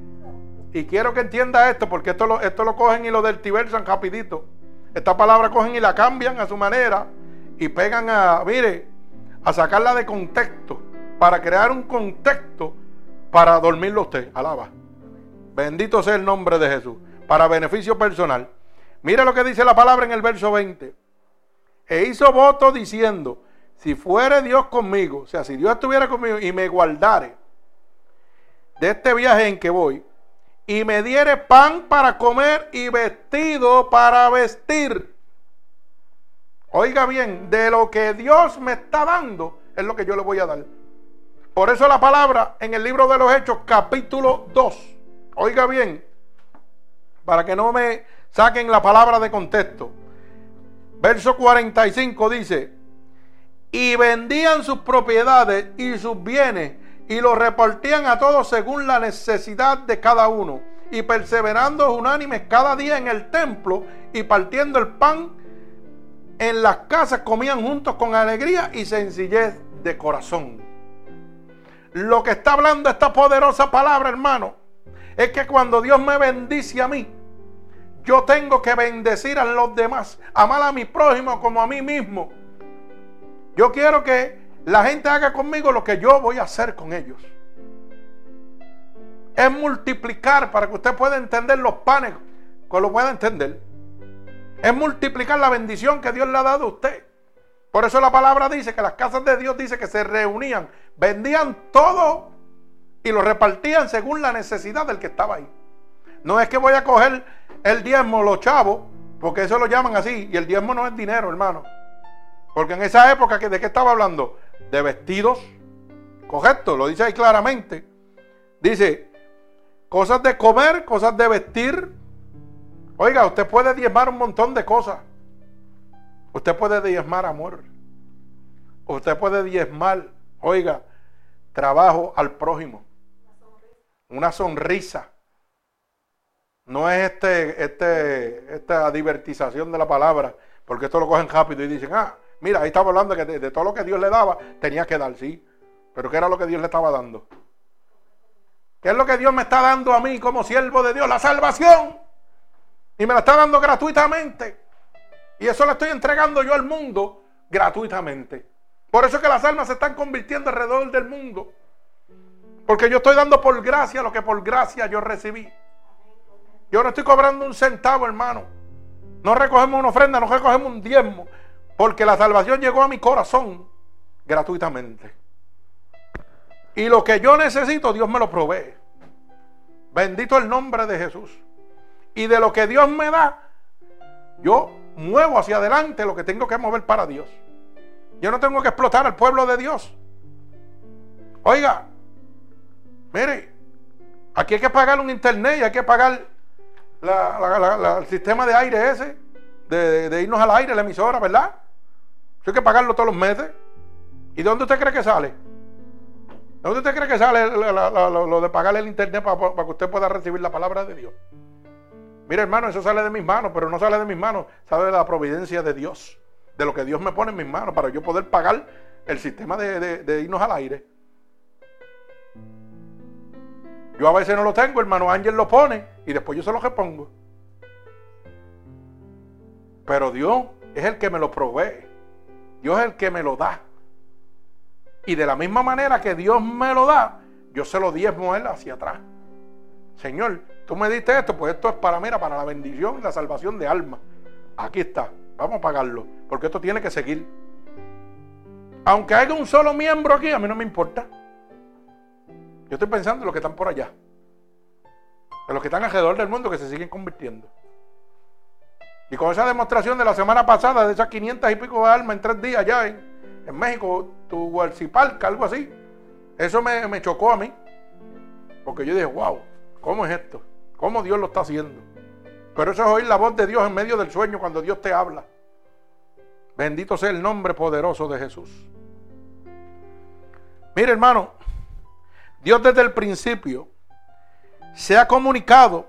Y quiero que entienda esto, porque esto lo, esto lo cogen y lo deltiversan rapidito. Esta palabra cogen y la cambian a su manera y pegan a, mire, a sacarla de contexto, para crear un contexto para dormirlo usted. Alaba. Bendito sea el nombre de Jesús, para beneficio personal. Mire lo que dice la palabra en el verso 20. E hizo voto diciendo, si fuere Dios conmigo, o sea, si Dios estuviera conmigo y me guardare de este viaje en que voy, y me diere pan para comer y vestido para vestir. Oiga bien, de lo que Dios me está dando es lo que yo le voy a dar. Por eso la palabra en el libro de los Hechos, capítulo 2. Oiga bien, para que no me saquen la palabra de contexto. Verso 45 dice, y vendían sus propiedades y sus bienes y los repartían a todos según la necesidad de cada uno y perseverando unánimes cada día en el templo y partiendo el pan en las casas comían juntos con alegría y sencillez de corazón. Lo que está hablando esta poderosa palabra, hermano, es que cuando Dios me bendice a mí, yo tengo que bendecir a los demás, amar a mi prójimo como a mí mismo. Yo quiero que la gente haga conmigo lo que yo voy a hacer con ellos. Es multiplicar para que usted pueda entender los panes, que lo pueda entender. Es multiplicar la bendición que Dios le ha dado a usted. Por eso la palabra dice que las casas de Dios dice que se reunían, vendían todo y lo repartían según la necesidad del que estaba ahí. No es que voy a coger el diezmo, los chavos, porque eso lo llaman así, y el diezmo no es dinero, hermano. Porque en esa época, ¿de qué estaba hablando? De vestidos. Correcto, lo dice ahí claramente. Dice, cosas de comer, cosas de vestir. Oiga, usted puede diezmar un montón de cosas. Usted puede diezmar amor. Usted puede diezmar, oiga, trabajo al prójimo. Una sonrisa. No es este, este, esta divertización de la palabra, porque esto lo cogen rápido y dicen, ah, mira, ahí estaba hablando que de, todo lo que Dios le daba, tenía que dar, sí. Pero ¿qué era lo que Dios le estaba dando? ¿Qué es lo que Dios me está dando a mí como siervo de Dios? La salvación. Y me la está dando gratuitamente. Y eso lo estoy entregando yo al mundo gratuitamente. Por eso es que las almas se están convirtiendo alrededor del mundo. Porque yo estoy dando por gracia lo que por gracia yo recibí. Yo no estoy cobrando un centavo, hermano. No recogemos una ofrenda, no recogemos un diezmo. Porque la salvación llegó a mi corazón gratuitamente. Y lo que yo necesito, Dios me lo provee. Bendito el nombre de Jesús. Y de lo que Dios me da, yo muevo hacia adelante lo que tengo que mover para Dios. Yo no tengo que explotar al pueblo de Dios. Oiga, mire, aquí hay que pagar un internet y hay que pagar el sistema de aire ese, de, irnos al aire, la emisora, ¿verdad? Hay que pagarlo todos los meses. ¿Y de dónde usted cree que sale? ¿De dónde usted cree que sale lo, de pagarle el internet para, que usted pueda recibir la palabra de Dios? Mire, hermano, eso sale de mis manos, pero no sale de mis manos, sale de la providencia de Dios, de lo que Dios me pone en mis manos para yo poder pagar el sistema de, irnos al aire. Yo a veces no lo tengo, hermano Ángel lo pone y después yo se lo repongo. Pero Dios es el que me lo provee. Dios es el que me lo da. Y de la misma manera que Dios me lo da, yo se lo diezmo a Él hacia atrás. Señor, tú me diste esto, pues esto es para, mira, para la bendición y la salvación de alma. Aquí está, vamos a pagarlo, porque esto tiene que seguir. Aunque haya un solo miembro aquí, a mí no me importa. Yo estoy pensando en los que están por allá, en los que están alrededor del mundo que se siguen convirtiendo. Y con esa demostración de la semana pasada, de esas 500 y pico de almas en tres días ya en, México, tu Huarcipalca, algo así, eso me, me chocó a mí. Porque yo dije, wow, ¿Cómo es esto? ¿Cómo Dios lo está haciendo? Pero eso es oír la voz de Dios en medio del sueño cuando Dios te habla. Bendito sea el nombre poderoso de Jesús. Mire hermano, Dios desde el principio se ha comunicado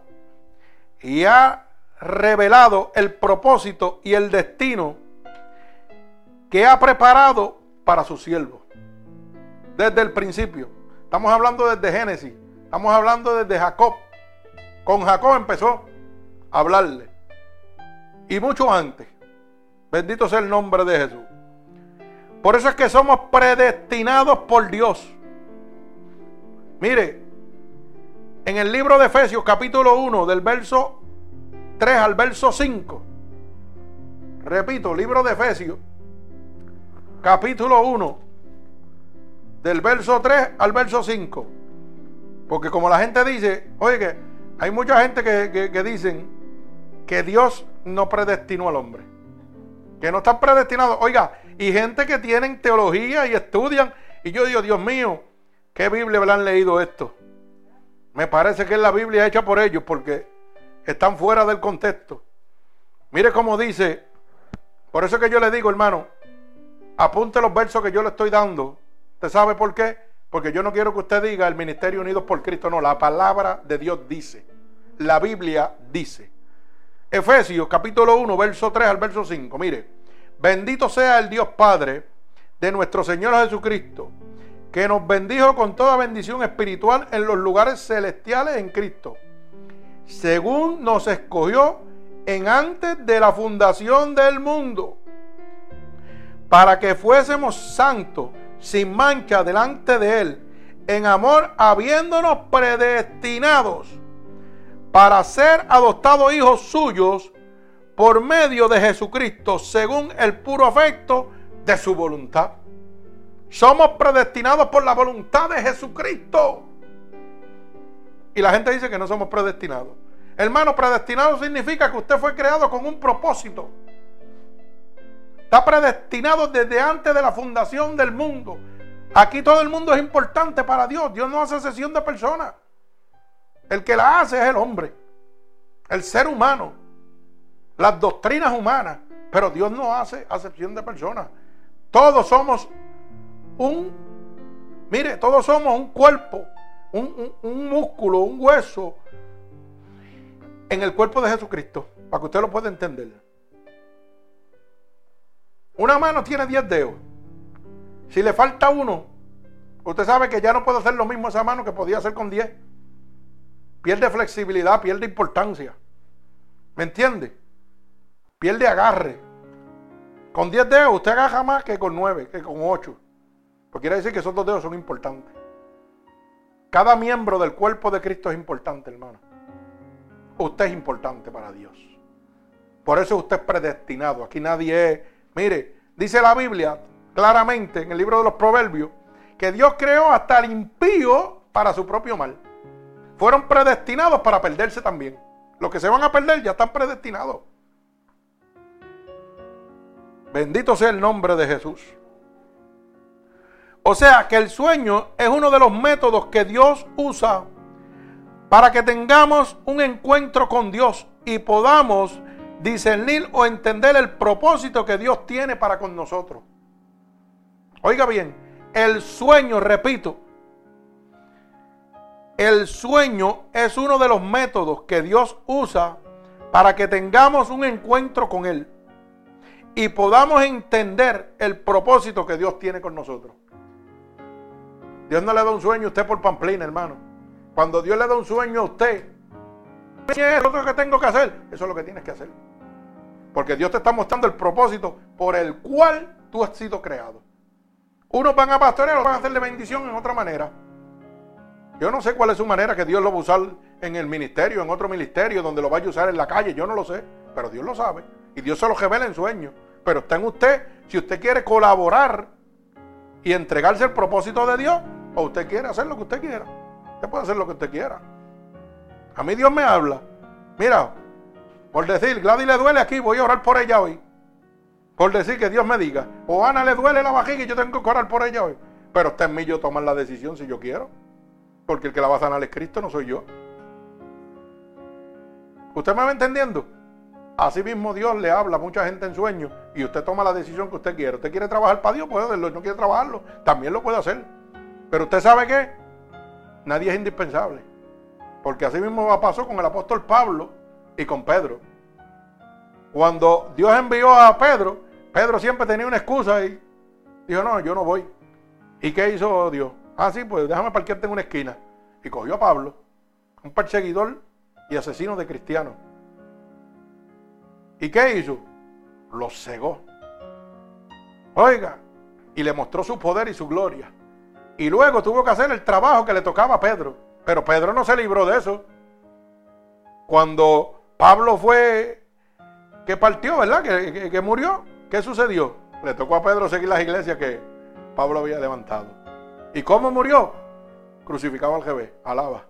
y ha revelado el propósito y el destino que ha preparado para su siervo. Desde el principio. Estamos hablando desde Génesis. Estamos hablando desde Jacob. Con Jacob empezó a hablarle. Y mucho antes. Bendito sea el nombre de Jesús. Por eso es que somos predestinados por Dios. Mire, en el libro de Efesios capítulo 1 del verso 3 al verso 5. Repito, libro de Efesios capítulo 1 del verso 3 al verso 5. Porque como la gente dice, oye, que hay mucha gente que, dicen que Dios no predestinó al hombre. Que no están predestinados. Oiga, y gente que tienen teología y estudian. Y yo digo, Dios mío, ¿qué Biblia han leído esto? Me parece que es la Biblia hecha por ellos porque están fuera del contexto. Mire cómo dice, por eso que yo le digo, hermano, apunte los versos que yo le estoy dando. ¿Usted sabe por qué? Porque yo no quiero que usted diga el Ministerio Unidos por Cristo, no, la palabra de Dios dice, la Biblia dice. Efesios capítulo 1, verso 3 al verso 5, mire, bendito sea el Dios Padre de nuestro Señor Jesucristo, que nos bendijo con toda bendición espiritual en los lugares celestiales en Cristo, según nos escogió en antes de la fundación del mundo, para que fuésemos santos sin mancha delante de Él, en amor habiéndonos predestinados para ser adoptados hijos suyos por medio de Jesucristo, según el puro afecto de su voluntad. Somos predestinados por la voluntad de Jesucristo. Y la gente dice que no somos predestinados. Hermano, predestinado significa que usted fue creado con un propósito. Está predestinado desde antes de la fundación del mundo. Aquí todo el mundo es importante para Dios. Dios no hace sesión de personas. El que la hace es el hombre, el ser humano, las doctrinas humanas. Pero Dios no hace acepción de personas. Todos somos un, mire, todos somos un cuerpo, un, un músculo, un hueso en el cuerpo de Jesucristo, para que usted lo pueda entender. Una mano tiene 10 dedos. Si le falta uno, usted sabe que ya no puede hacer lo mismo esa mano que podía hacer con 10. Pierde flexibilidad, pierde importancia. ¿Me entiende? Pierde agarre. Con 10 dedos usted agaja más que con 9, que con 8. Porque quiere decir que esos dos dedos son importantes. Cada miembro del cuerpo de Cristo es importante, hermano. Usted es importante para Dios. Por eso usted es predestinado. Aquí nadie es. Mire, dice la Biblia claramente en el libro de los Proverbios que Dios creó hasta el impío para su propio mal fueron predestinados para perderse también. Los que se van a perder ya están predestinados. Bendito sea el nombre de Jesús. O sea que el sueño es uno de los métodos que Dios usa para que tengamos un encuentro con Dios y podamos discernir o entender el propósito que Dios tiene para con nosotros. Oiga bien, el sueño, repito, el sueño es uno de los métodos que Dios usa para que tengamos un encuentro con Él y podamos entender el propósito que Dios tiene con nosotros. Dios no le da un sueño a usted por pamplina, hermano. Cuando Dios le da un sueño a usted, ¿qué es lo que tengo que hacer? Eso es lo que tienes que hacer. Porque Dios te está mostrando el propósito por el cual tú has sido creado. Unos van a pastorear, otros van a hacerle bendición en otra manera. Yo no sé cuál es su manera que Dios lo va a usar en el ministerio, en otro ministerio, donde lo vaya a usar en la calle. Yo no lo sé, pero Dios lo sabe. Y Dios se lo revela en sueños. Pero está en usted. Si usted quiere colaborar y entregarse el propósito de Dios, o usted quiere hacer lo que usted quiera. Usted puede hacer lo que usted quiera. A mí Dios me habla. Mira, por decir, Gladys le duele aquí, voy a orar por ella hoy. Por decir que Dios me diga. O Ana le duele la vajiga y yo tengo que orar por ella hoy. Pero está en mí yo tomar la decisión si yo quiero. Porque el que la va a sanar es Cristo, no soy yo. ¿Usted me va entendiendo? Así mismo Dios le habla a mucha gente en sueños y usted toma la decisión que usted quiere. ¿Usted quiere trabajar para Dios? Puede hacerlo. No quiere trabajarlo, también lo puede hacer. Pero usted sabe que nadie es indispensable. Porque así mismo pasó con el apóstol Pablo y con Pedro. Cuando Dios envió a Pedro, Pedro siempre tenía una excusa y dijo, no, yo no voy. ¿Y qué hizo Dios? Ah, sí, pues déjame parquearte en una esquina. Y cogió a Pablo, un perseguidor y asesino de cristianos. ¿Y qué hizo? Lo cegó. Oiga, y le mostró su poder y su gloria. Y luego tuvo que hacer el trabajo que le tocaba a Pedro. Pero Pedro no se libró de eso. Cuando Pablo fue que partió, ¿verdad? Que, que murió. ¿Qué sucedió? Le tocó a Pedro seguir las iglesias que Pablo había levantado. ¿Y cómo murió? Crucificado al GB, alaba.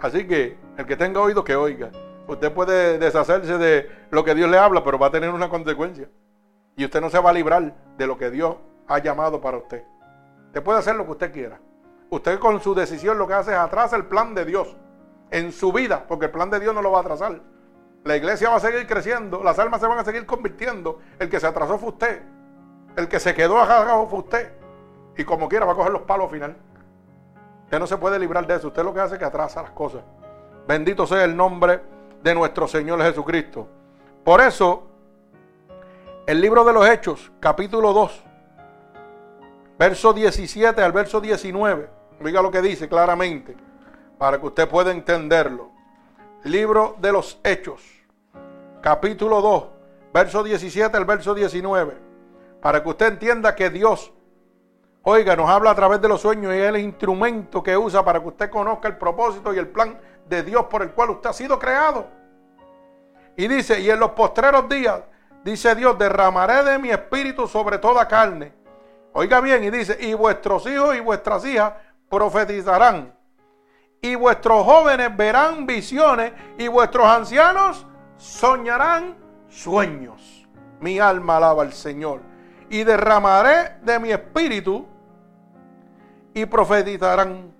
Así que el que tenga oído que oiga. Usted puede deshacerse de lo que Dios le habla, pero va a tener una consecuencia. Y usted no se va a librar de lo que Dios ha llamado para usted. Usted puede hacer lo que usted quiera. Usted con su decisión lo que hace es atrasar el plan de Dios en su vida, porque el plan de Dios no lo va a atrasar. La iglesia va a seguir creciendo, las almas se van a seguir convirtiendo. El que se atrasó fue usted. El que se quedó abajo fue usted y como quiera va a coger los palos al final. Usted no se puede librar de eso. Usted lo que hace es que atrasa las cosas. Bendito sea el nombre de nuestro Señor Jesucristo. Por eso, el libro de los Hechos, capítulo 2, verso 17 al verso 19, oiga lo que dice claramente, para que usted pueda entenderlo. Libro de los Hechos, capítulo 2, verso 17 al verso 19, para que usted entienda que Dios Oiga, nos habla a través de los sueños y es el instrumento que usa para que usted conozca el propósito y el plan de Dios por el cual usted ha sido creado. Y dice, y en los postreros días, dice Dios, derramaré de mi espíritu sobre toda carne. Oiga bien, y dice, y vuestros hijos y vuestras hijas profetizarán. Y vuestros jóvenes verán visiones y vuestros ancianos soñarán sueños. Mi alma alaba al Señor. Y derramaré de mi espíritu y profetizarán.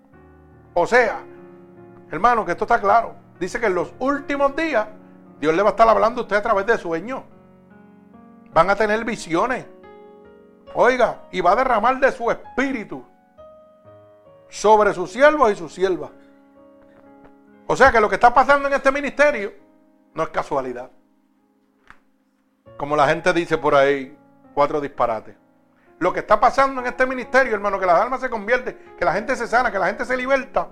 O sea, hermano, que esto está claro. Dice que en los últimos días Dios le va a estar hablando a usted a través de sueños. Van a tener visiones. Oiga, y va a derramar de su espíritu sobre sus siervos y sus siervas. O sea que lo que está pasando en este ministerio no es casualidad. Como la gente dice por ahí, cuatro disparates. Lo que está pasando en este ministerio, hermano, que las almas se convierten, que la gente se sana, que la gente se liberta,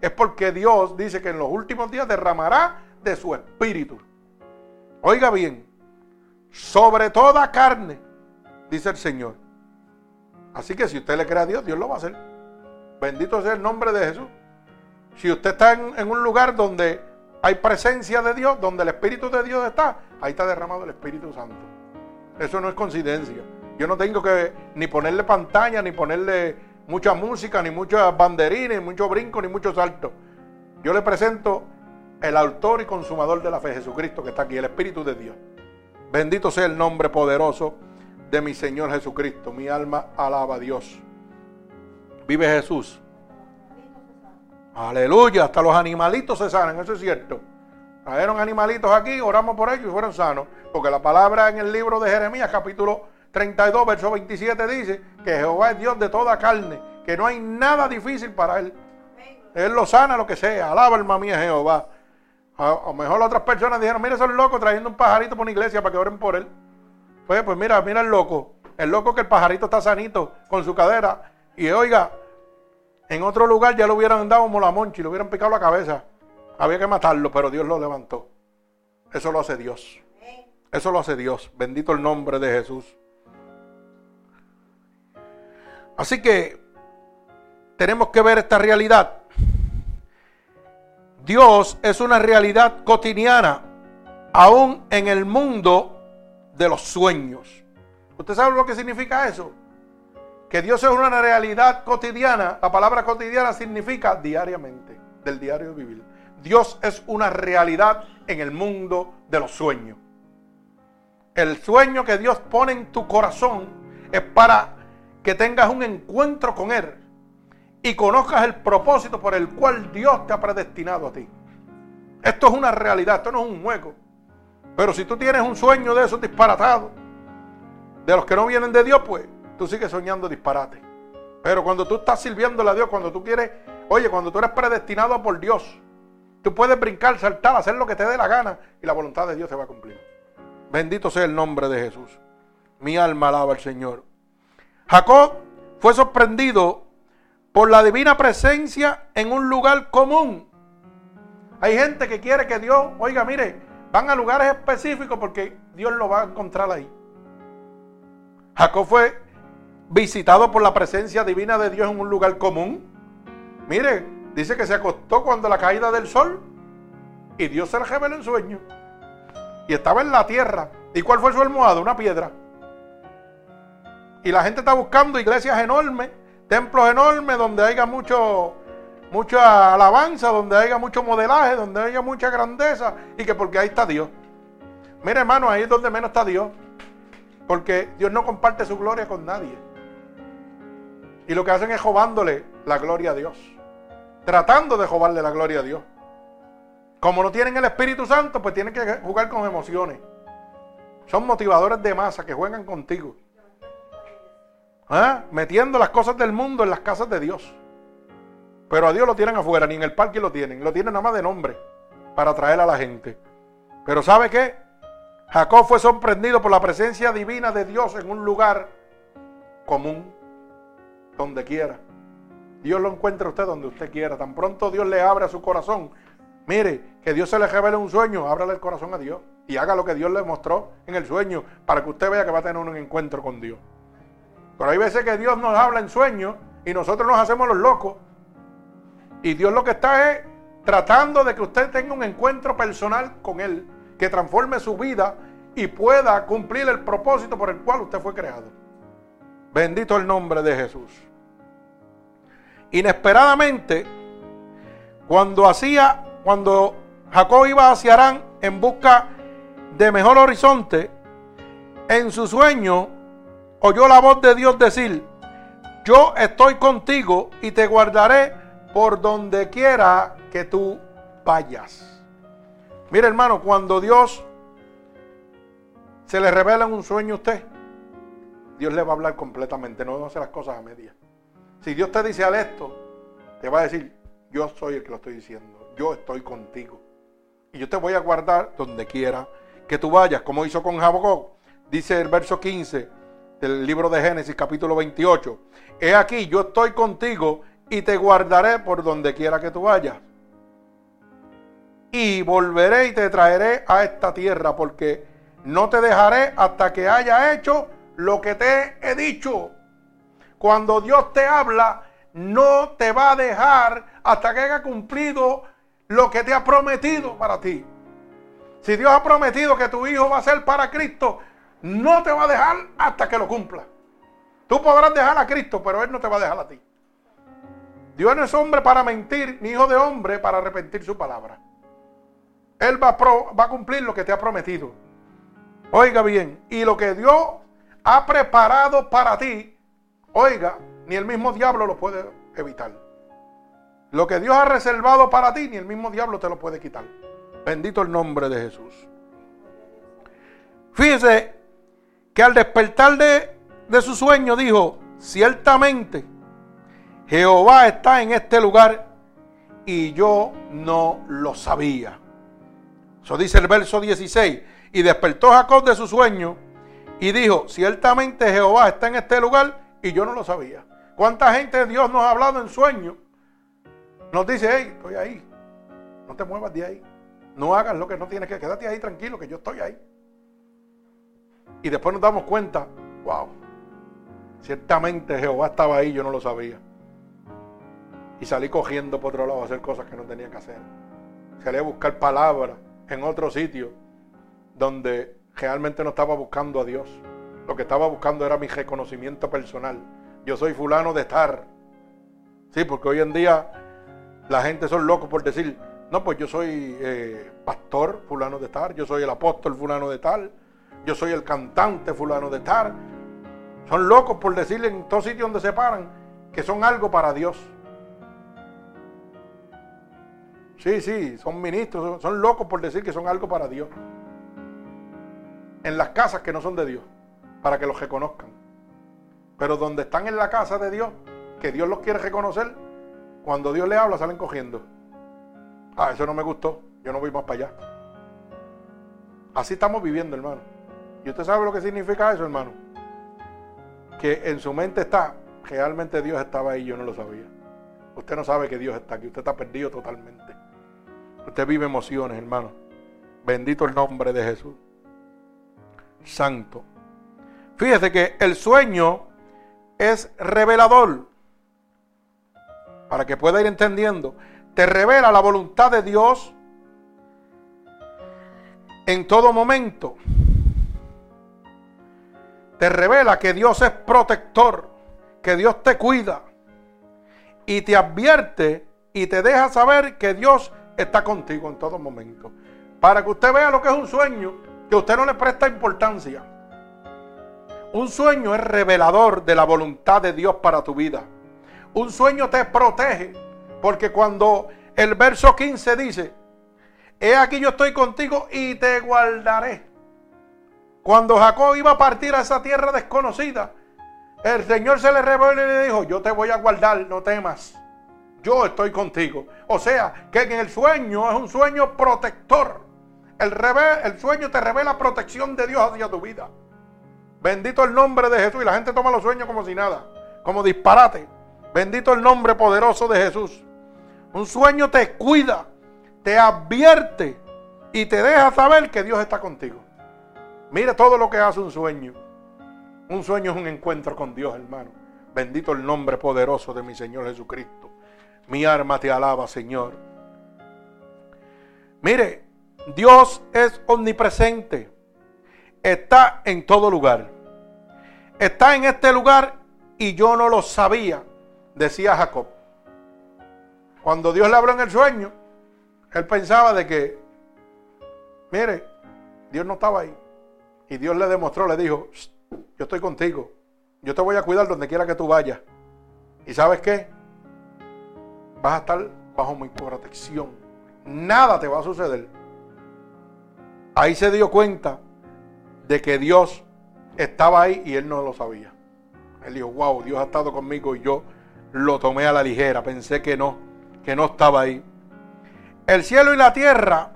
es porque Dios dice que en los últimos días derramará de su espíritu. Oiga bien, sobre toda carne, dice el Señor. Así que si usted le cree a Dios, Dios lo va a hacer. Bendito sea el nombre de Jesús. Si usted está en, un lugar donde hay presencia de Dios, donde el Espíritu de Dios está, ahí está derramado el Espíritu Santo. Eso no es coincidencia. Yo no tengo que ni ponerle pantalla, ni ponerle mucha música, ni muchas banderines, ni mucho brinco, ni mucho salto. Yo le presento el autor y consumador de la fe, Jesucristo, que está aquí, el Espíritu de Dios. Bendito sea el nombre poderoso de mi Señor Jesucristo. Mi alma alaba a Dios. Vive Jesús. Aleluya. Hasta los animalitos se sanan, eso es cierto. Trajeron animalitos aquí, oramos por ellos y fueron sanos. Porque la palabra en el libro de Jeremías, capítulo 32, verso 27, dice que Jehová es Dios de toda carne, que no hay nada difícil para Él. Él lo sana lo que sea. Alaba alma mía Jehová. A, lo mejor otras personas dijeron, mira, son loco trayendo un pajarito por una iglesia para que oren por él. Pues, pues mira, mira el loco. El loco que el pajarito está sanito con su cadera. Y oiga, en otro lugar ya lo hubieran dado como la monchi, lo hubieran picado la cabeza. Había que matarlo, pero Dios lo levantó. Eso lo hace Dios. Eso lo hace Dios. Bendito el nombre de Jesús. Así que tenemos que ver esta realidad. Dios es una realidad cotidiana, aún en el mundo de los sueños. ¿Usted sabe lo que significa eso? Que Dios es una realidad cotidiana. La palabra cotidiana significa diariamente, del diario vivir. Dios es una realidad en el mundo de los sueños. El sueño que Dios pone en tu corazón es para que tengas un encuentro con Él y conozcas el propósito por el cual Dios te ha predestinado a ti. Esto es una realidad, esto no es un juego. Pero si tú tienes un sueño de esos disparatados, de los que no vienen de Dios, pues tú sigues soñando disparate. Pero cuando tú estás sirviéndole a Dios, cuando tú quieres, oye, cuando tú eres predestinado por Dios, tú puedes brincar, saltar, hacer lo que te dé la gana y la voluntad de Dios se va a cumplir. Bendito sea el nombre de Jesús. Mi alma alaba al Señor. Jacob fue sorprendido por la divina presencia en un lugar común. Hay gente que quiere que Dios, oiga, mire, van a lugares específicos porque Dios lo va a encontrar ahí. Jacob fue visitado por la presencia divina de Dios en un lugar común. Mire, dice que se acostó cuando la caída del sol y Dios se le reveló en sueño. Y estaba en la tierra. ¿Y cuál fue su almohada? Una piedra. Y la gente está buscando iglesias enormes templos enormes donde haya mucho, mucha alabanza, donde haya mucho modelaje, donde haya mucha grandeza y que porque ahí está Dios. Mire hermano, ahí es donde menos está Dios. Porque Dios no comparte su gloria con nadie. Y lo que hacen es robándole la gloria a Dios. Tratando de robarle la gloria a Dios. Como no tienen el Espíritu Santo, pues tienen que jugar con emociones. Son motivadores de masa que juegan contigo. ¿Ah? metiendo las cosas del mundo en las casas de Dios. Pero a Dios lo tienen afuera, ni en el parque lo tienen, lo tienen nada más de nombre para atraer a la gente. Pero ¿sabe qué? Jacob fue sorprendido por la presencia divina de Dios en un lugar común, donde quiera. Dios lo encuentra usted donde usted quiera. Tan pronto Dios le abre a su corazón. Mire, que Dios se le revele un sueño, ábrale el corazón a Dios y haga lo que Dios le mostró en el sueño para que usted vea que va a tener un encuentro con Dios. Pero hay veces que Dios nos habla en sueños y nosotros nos hacemos los locos. Y Dios lo que está es tratando de que usted tenga un encuentro personal con Él, que transforme su vida y pueda cumplir el propósito por el cual usted fue creado. Bendito el nombre de Jesús. Inesperadamente, cuando hacía, cuando Jacob iba hacia Arán en busca de mejor horizonte, en su sueño oyó la voz de Dios decir, yo estoy contigo y te guardaré por donde quiera que tú vayas. Mire hermano, cuando Dios se le revela en un sueño a usted, Dios le va a hablar completamente, no hacer las cosas a medias. Si Dios te dice al esto, te va a decir, yo soy el que lo estoy diciendo, yo estoy contigo. Y yo te voy a guardar donde quiera que tú vayas, como hizo con Jacob. Dice el verso 15 del libro de Génesis capítulo 28. He aquí, yo estoy contigo y te guardaré por donde quiera que tú vayas. Y volveré y te traeré a esta tierra porque no te dejaré hasta que haya hecho lo que te he dicho. Cuando Dios te habla, no te va a dejar hasta que haya cumplido lo que te ha prometido para ti. Si Dios ha prometido que tu hijo va a ser para Cristo, no te va a dejar hasta que lo cumpla. Tú podrás dejar a Cristo, pero Él no te va a dejar a ti. Dios no es hombre para mentir, ni hijo de hombre para arrepentir su palabra. Él va a, cumplir lo que te ha prometido. Oiga bien, y lo que Dios ha preparado para ti, oiga, ni el mismo diablo lo puede evitar. Lo que Dios ha reservado para ti, ni el mismo diablo te lo puede quitar. Bendito el nombre de Jesús. Fíjese que al despertar de, de su sueño dijo, ciertamente Jehová está en este lugar y yo no lo sabía. Eso dice el verso 16. Y despertó Jacob de su sueño y dijo, ciertamente Jehová está en este lugar y yo no lo sabía. ¿Cuánta gente Dios nos ha hablado en sueño? Nos dice, hey, estoy ahí. No te muevas de ahí. No hagas lo que no tienes que. Quédate ahí tranquilo, que yo estoy ahí. Y después nos damos cuenta, wow, ciertamente Jehová estaba ahí, yo no lo sabía. Y salí cogiendo por otro lado a hacer cosas que no tenía que hacer. Salí a buscar palabras en otro sitio donde realmente no estaba buscando a Dios. Lo que estaba buscando era mi reconocimiento personal. Yo soy fulano de estar. Sí, porque hoy en día la gente son locos por decir, no, pues yo soy eh, pastor fulano de tal, yo soy el apóstol fulano de tal, yo soy el cantante fulano de tal. Son locos por decirle en todos sitios donde se paran que son algo para Dios. Sí, sí, son ministros, son locos por decir que son algo para Dios. En las casas que no son de Dios, para que los reconozcan. Pero donde están en la casa de Dios, que Dios los quiere reconocer, cuando Dios le habla salen cogiendo. Ah, eso no me gustó, yo no voy más para allá. Así estamos viviendo, hermano. ¿Y usted sabe lo que significa eso, hermano? Que en su mente está, realmente Dios estaba ahí, yo no lo sabía. Usted no sabe que Dios está aquí, usted está perdido totalmente. Usted vive emociones, hermano. Bendito el nombre de Jesús. Santo. Fíjese que el sueño es revelador. Para que pueda ir entendiendo. Te revela la voluntad de Dios en todo momento. Te revela que Dios es protector, que Dios te cuida y te advierte y te deja saber que Dios está contigo en todo momento. Para que usted vea lo que es un sueño, que usted no le presta importancia. Un sueño es revelador de la voluntad de Dios para tu vida. Un sueño te protege, porque cuando el verso 15 dice, he aquí yo estoy contigo y te guardaré. Cuando Jacob iba a partir a esa tierra desconocida, el Señor se le reveló y le dijo, yo te voy a guardar, no temas yo estoy contigo. O sea, que en el sueño es un sueño protector. El, sueño te revela protección de Dios hacia tu vida. Bendito el nombre de Jesús. Y la gente toma los sueños como si nada, como disparate. Bendito el nombre poderoso de Jesús. Un sueño te cuida, te advierte y te deja saber que Dios está contigo. Mira todo lo que hace un sueño. Un sueño es un encuentro con Dios, hermano. Bendito el nombre poderoso de mi Señor Jesucristo. Mi alma te alaba, Señor. Mire, Dios es omnipresente. está en todo lugar. Está en este lugar y yo no lo sabía, decía Jacob. Cuando Dios le habló en el sueño, él pensaba de que, mire, Dios no estaba ahí. Y Dios le demostró, le dijo, yo estoy contigo. Yo te voy a cuidar donde quiera que tú vayas. ¿Y sabes qué? Vas a estar bajo mi protección. Nada te va a suceder. Ahí se dio cuenta de que Dios estaba ahí y él no lo sabía. Él dijo, wow, Dios ha estado conmigo y yo lo tomé a la ligera. Pensé que no, que no estaba ahí. El cielo y la tierra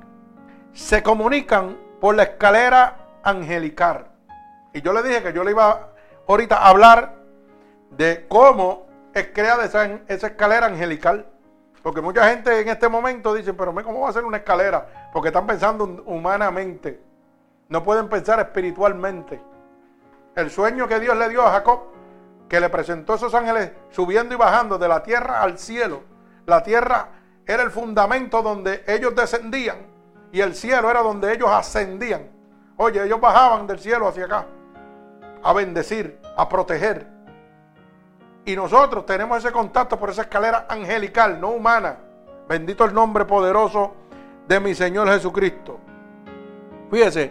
se comunican por la escalera angelical. Y yo le dije que yo le iba ahorita a hablar de cómo es creada esa, esa escalera angelical. Porque mucha gente en este momento dice, pero ¿cómo va a ser una escalera? Porque están pensando humanamente. No pueden pensar espiritualmente. El sueño que Dios le dio a Jacob, que le presentó esos ángeles subiendo y bajando de la tierra al cielo. La tierra era el fundamento donde ellos descendían y el cielo era donde ellos ascendían. Oye, ellos bajaban del cielo hacia acá a bendecir, a proteger. Y nosotros tenemos ese contacto por esa escalera angelical, no humana. Bendito el nombre poderoso de mi Señor Jesucristo. Fíjese,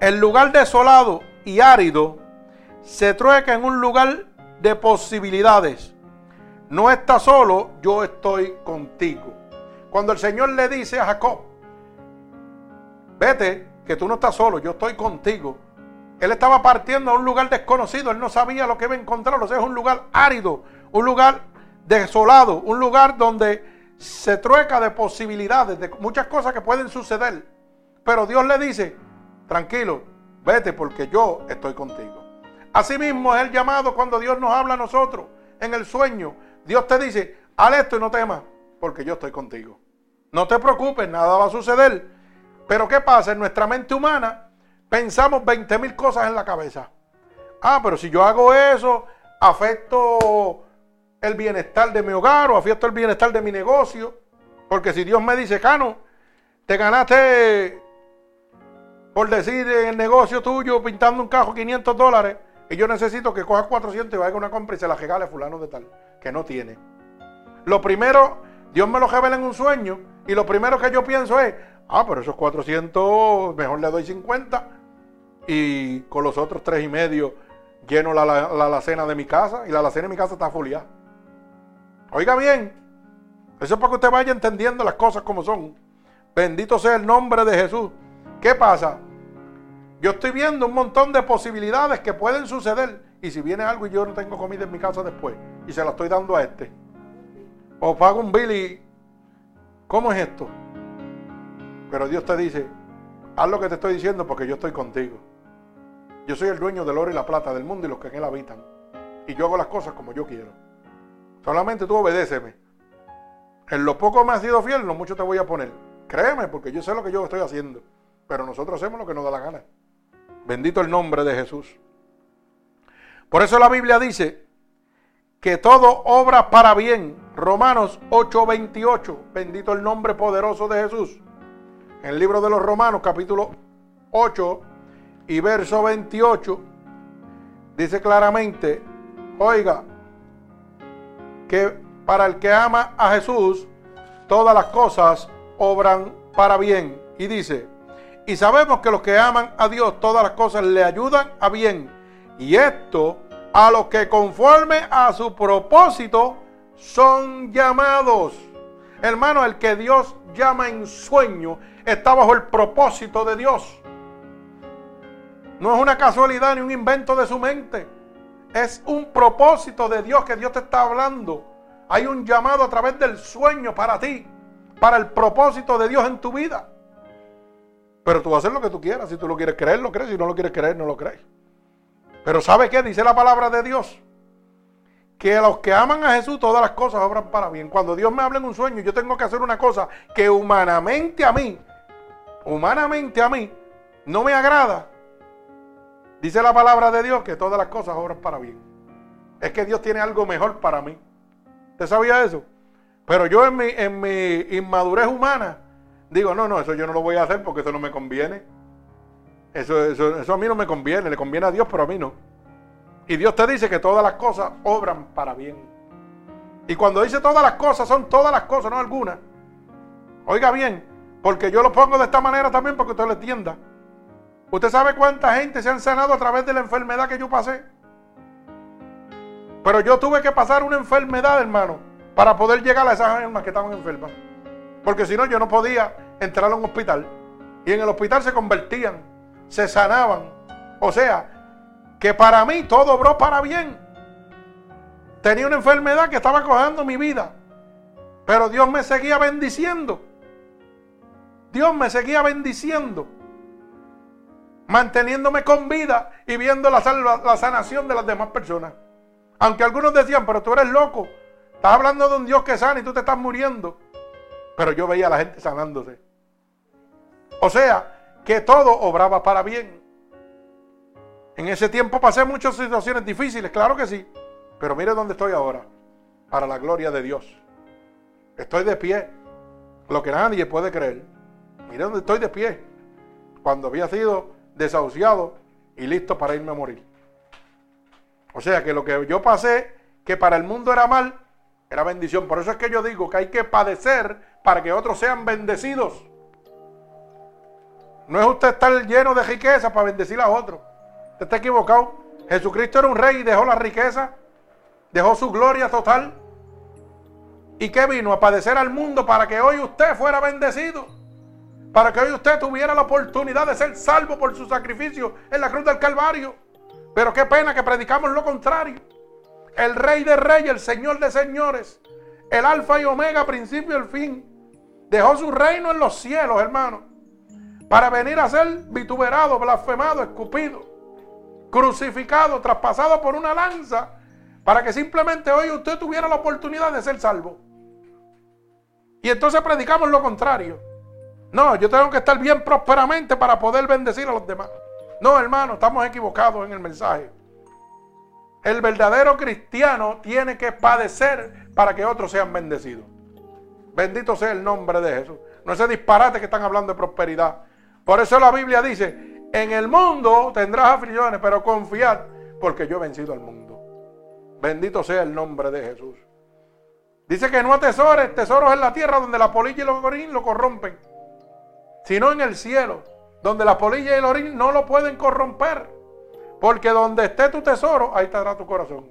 el lugar desolado y árido se trueca en un lugar de posibilidades. No está solo, yo estoy contigo. Cuando el Señor le dice a Jacob, vete, que tú no estás solo, yo estoy contigo. Él estaba partiendo a un lugar desconocido, él no sabía lo que iba a encontrar, o sea, es un lugar árido, un lugar desolado, un lugar donde se trueca de posibilidades, de muchas cosas que pueden suceder. Pero Dios le dice, tranquilo, vete porque yo estoy contigo. Asimismo es el llamado cuando Dios nos habla a nosotros en el sueño. Dios te dice, haz esto y no temas, porque yo estoy contigo. No te preocupes, nada va a suceder. Pero ¿qué pasa? En nuestra mente humana pensamos 20 mil cosas en la cabeza. Ah, pero si yo hago eso, afecto el bienestar de mi hogar o afecto el bienestar de mi negocio. Porque si Dios me dice, Cano, te ganaste, por decir, en el negocio tuyo pintando un cajo 500 dólares y yo necesito que cojas 400 y vaya a una compra y se la regale a fulano de tal, que no tiene. Lo primero, Dios me lo revela en un sueño y lo primero que yo pienso es, ah, pero esos 400, mejor le doy 50 y con los otros tres y medio lleno la, la, la cena de mi casa y la alacena de mi casa está foliada. Oiga bien, eso es para que usted vaya entendiendo las cosas como son. Bendito sea el nombre de Jesús. ¿Qué pasa? Yo estoy viendo un montón de posibilidades que pueden suceder. Y si viene algo y yo no tengo comida en mi casa después y se la estoy dando a este, o pago un bill y ¿cómo es esto? Pero Dios te dice, haz lo que te estoy diciendo porque yo estoy contigo. Yo soy el dueño del oro y la plata del mundo y los que en él habitan. Y yo hago las cosas como yo quiero. Solamente tú obedéceme. En lo poco me has sido fiel, en lo mucho te voy a poner. Créeme, porque yo sé lo que yo estoy haciendo. Pero nosotros hacemos lo que nos da la gana. Bendito el nombre de Jesús. Por eso la Biblia dice que todo obra para bien. Romanos 8:28. Bendito el nombre poderoso de Jesús. En el libro de los Romanos capítulo 8 y verso 28 dice claramente, oiga, que para el que ama a Jesús, todas las cosas obran para bien. Y dice, y sabemos que los que aman a Dios, todas las cosas le ayudan a bien. Y esto a los que conforme a su propósito son llamados. Hermano, el que Dios llama en sueño está bajo el propósito de Dios. No es una casualidad ni un invento de su mente. Es un propósito de Dios que Dios te está hablando. Hay un llamado a través del sueño para ti, para el propósito de Dios en tu vida. Pero tú vas a hacer lo que tú quieras. Si tú lo quieres creer, lo crees. Si no lo quieres creer, no lo crees. Pero ¿sabe qué? Dice la palabra de Dios. Que a los que aman a Jesús todas las cosas obran para bien. Cuando Dios me habla en un sueño, yo tengo que hacer una cosa que humanamente a mí, humanamente a mí, no me agrada. Dice la palabra de Dios que todas las cosas obran para bien. Es que Dios tiene algo mejor para mí. ¿Usted sabía eso? Pero yo en mi, en mi inmadurez humana, Digo, no, no, eso yo no lo voy a hacer porque eso no me conviene. Eso, eso, eso a mí no me conviene, le conviene a Dios, pero a mí no. Y Dios te dice que todas las cosas obran para bien. Y cuando dice todas las cosas, son todas las cosas, no algunas. Oiga bien, porque yo lo pongo de esta manera también para que usted lo entienda. ¿Usted sabe cuánta gente se han sanado a través de la enfermedad que yo pasé? Pero yo tuve que pasar una enfermedad, hermano, para poder llegar a esas almas que estaban enfermas. Porque si no, yo no podía entrar a un hospital. Y en el hospital se convertían, se sanaban. O sea, que para mí todo obró para bien. Tenía una enfermedad que estaba cogiendo mi vida. Pero Dios me seguía bendiciendo. Dios me seguía bendiciendo. Manteniéndome con vida y viendo la, sanación de las demás personas. Aunque algunos decían, pero tú eres loco. Estás hablando de un Dios que sana y tú te estás muriendo. Pero yo veía a la gente sanándose. O sea, que todo obraba para bien. En ese tiempo pasé muchas situaciones difíciles, claro que sí. Pero mire dónde estoy ahora. Para la gloria de Dios. Estoy de pie. Lo que nadie puede creer. Mire dónde estoy de pie. Cuando había sido desahuciado y listo para irme a morir. O sea que lo que yo pasé, que para el mundo era mal, era bendición. Por eso es que yo digo que hay que padecer para que otros sean bendecidos. No es usted estar lleno de riqueza para bendecir a otros. Usted está equivocado. Jesucristo era un rey y dejó la riqueza, dejó su gloria total. ¿Y qué vino? A padecer al mundo para que hoy usted fuera bendecido. Para que hoy usted tuviera la oportunidad de ser salvo por su sacrificio en la cruz del Calvario. Pero qué pena que predicamos lo contrario. El rey de reyes, el señor de señores, el alfa y omega, principio y el fin. Dejó su reino en los cielos, hermano. Para venir a ser vituperado, blasfemado, escupido, crucificado, traspasado por una lanza. Para que simplemente hoy usted tuviera la oportunidad de ser salvo. Y entonces predicamos lo contrario. No, yo tengo que estar bien prósperamente para poder bendecir a los demás. No, hermano, estamos equivocados en el mensaje. El verdadero cristiano tiene que padecer para que otros sean bendecidos. Bendito sea el nombre de Jesús. No ese disparate que están hablando de prosperidad. Por eso la Biblia dice, en el mundo tendrás aflicciones, pero confiad, porque yo he vencido al mundo. Bendito sea el nombre de Jesús. Dice que no atesores tesoros en la tierra donde la polilla y los orín lo corrompen, sino en el cielo, donde la polilla y el orín no lo pueden corromper. Porque donde esté tu tesoro, ahí estará tu corazón.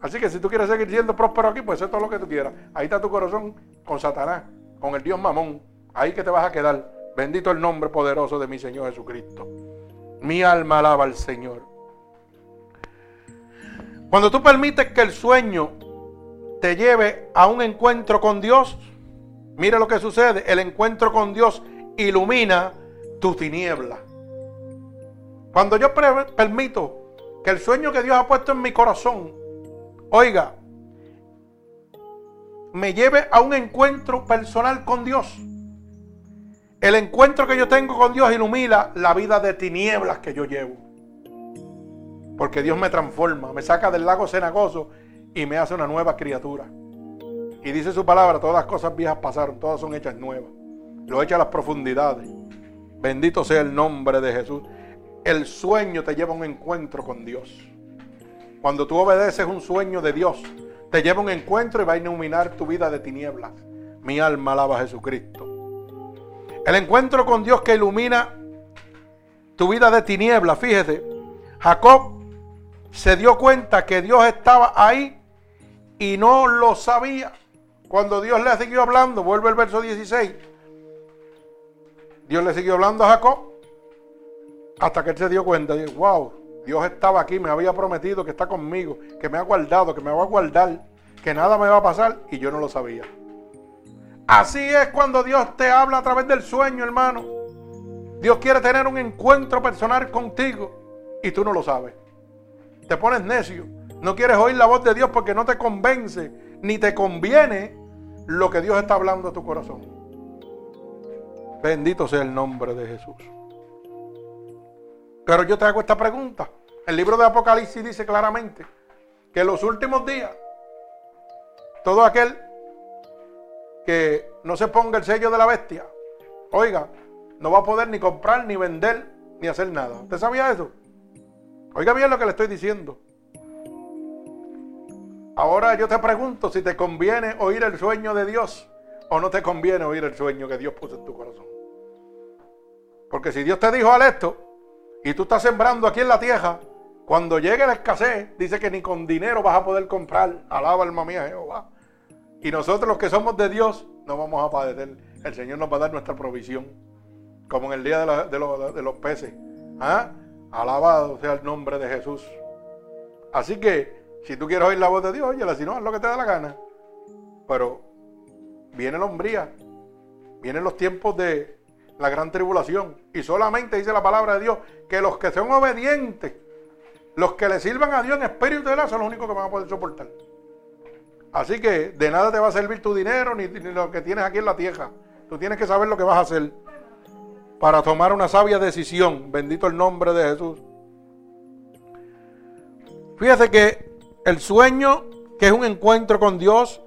Así que si tú quieres seguir siendo próspero aquí, pues es todo lo que tú quieras. Ahí está tu corazón con Satanás, con el Dios mamón. Ahí que te vas a quedar. Bendito el nombre poderoso de mi Señor Jesucristo. Mi alma alaba al Señor. Cuando tú permites que el sueño te lleve a un encuentro con Dios, mire lo que sucede. El encuentro con Dios ilumina tu tiniebla. Cuando yo permito que el sueño que Dios ha puesto en mi corazón, oiga, me lleve a un encuentro personal con Dios. El encuentro que yo tengo con Dios ilumina la vida de tinieblas que yo llevo. Porque Dios me transforma, me saca del lago cenagoso y me hace una nueva criatura. Y dice su palabra, todas las cosas viejas pasaron, todas son hechas nuevas. Lo echa a las profundidades. Bendito sea el nombre de Jesús el sueño te lleva a un encuentro con Dios. Cuando tú obedeces un sueño de Dios, te lleva a un encuentro y va a iluminar tu vida de tinieblas. Mi alma alaba a Jesucristo. El encuentro con Dios que ilumina tu vida de tinieblas. Fíjese, Jacob se dio cuenta que Dios estaba ahí y no lo sabía. Cuando Dios le siguió hablando, vuelve el verso 16. Dios le siguió hablando a Jacob hasta que él se dio cuenta, dijo, wow, Dios estaba aquí, me había prometido que está conmigo, que me ha guardado, que me va a guardar, que nada me va a pasar y yo no lo sabía. Así es cuando Dios te habla a través del sueño, hermano. Dios quiere tener un encuentro personal contigo y tú no lo sabes. Te pones necio. No quieres oír la voz de Dios porque no te convence ni te conviene lo que Dios está hablando a tu corazón. Bendito sea el nombre de Jesús. Pero yo te hago esta pregunta. El libro de Apocalipsis dice claramente que en los últimos días, todo aquel que no se ponga el sello de la bestia, oiga, no va a poder ni comprar ni vender ni hacer nada. ¿Usted sabía eso? Oiga bien lo que le estoy diciendo. Ahora yo te pregunto si te conviene oír el sueño de Dios o no te conviene oír el sueño que Dios puso en tu corazón. Porque si Dios te dijo al esto y tú estás sembrando aquí en la tierra, cuando llegue la escasez, dice que ni con dinero vas a poder comprar. Alaba alma mía Jehová. Y nosotros los que somos de Dios no vamos a padecer. El Señor nos va a dar nuestra provisión. Como en el día de, los, peces. ¿Ah? Alabado sea el nombre de Jesús. Así que, si tú quieres oír la voz de Dios, óyela, si no, haz lo que te da la gana. Pero viene la hombría. Vienen los tiempos de la gran tribulación. Y solamente dice la palabra de Dios que los que son obedientes, los que le sirvan a Dios en espíritu de la son los únicos que van a poder soportar. Así que de nada te va a servir tu dinero ni, lo que tienes aquí en la tierra. Tú tienes que saber lo que vas a hacer para tomar una sabia decisión. Bendito el nombre de Jesús. Fíjese que el sueño, que es un encuentro con Dios,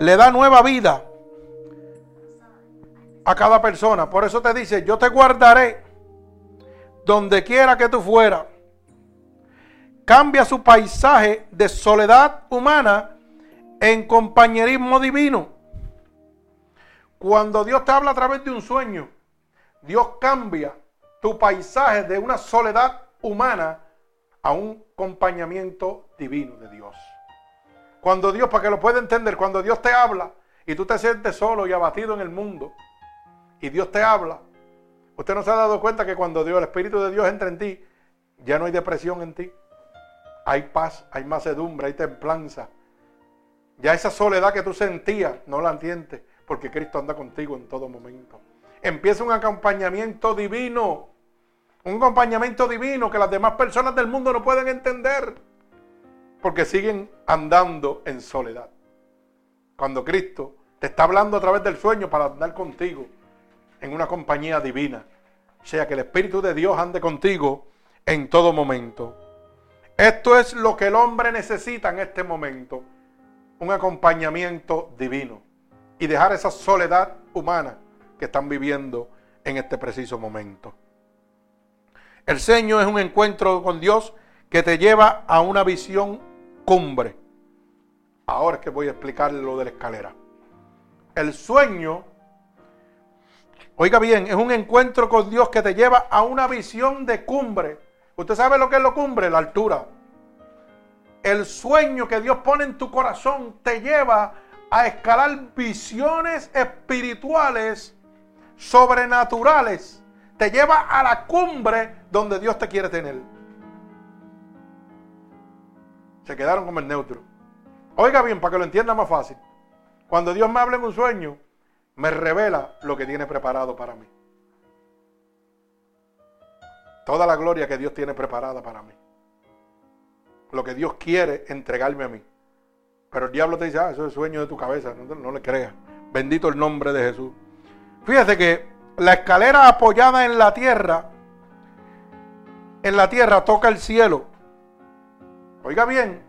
le da nueva vida a cada persona. Por eso te dice, yo te guardaré donde quiera que tú fueras. Cambia su paisaje de soledad humana en compañerismo divino. Cuando Dios te habla a través de un sueño, Dios cambia tu paisaje de una soledad humana a un acompañamiento divino de Dios. Cuando Dios, para que lo pueda entender, cuando Dios te habla y tú te sientes solo y abatido en el mundo, y Dios te habla, usted no se ha dado cuenta que cuando Dios, el Espíritu de Dios entra en ti, ya no hay depresión en ti. Hay paz, hay macedumbre, hay templanza. Ya esa soledad que tú sentías, no la entiendes, porque Cristo anda contigo en todo momento empieza un acompañamiento divino. Un acompañamiento divino que las demás personas del mundo no pueden entender. Porque siguen andando en soledad. Cuando Cristo te está hablando a través del sueño para andar contigo en una compañía divina. Sea, que el Espíritu de Dios ande contigo en todo momento. Esto es lo que el hombre necesita en este momento. Un acompañamiento divino. Y dejar esa soledad humana que están viviendo en este preciso momento. El sueño es un encuentro con Dios que te lleva a una visión cumbre. Ahora es que voy a explicarle lo de la escalera. El sueño, oiga bien, es un encuentro con Dios que te lleva a una visión de cumbre. ¿Usted sabe lo que es lo cumbre? La altura. El sueño que Dios pone en tu corazón te lleva a escalar visiones espirituales sobrenaturales te lleva a la cumbre donde Dios te quiere tener. Se quedaron como el neutro. Oiga bien, para que lo entienda más fácil. Cuando Dios me habla en un sueño, me revela lo que tiene preparado para mí. Toda la gloria que Dios tiene preparada para mí. Lo que Dios quiere entregarme a mí. Pero el diablo te dice, ah, eso es sueño de tu cabeza. No, no le creas. Bendito el nombre de Jesús. Fíjese que la escalera apoyada en la tierra, en la tierra toca el cielo. Oiga bien,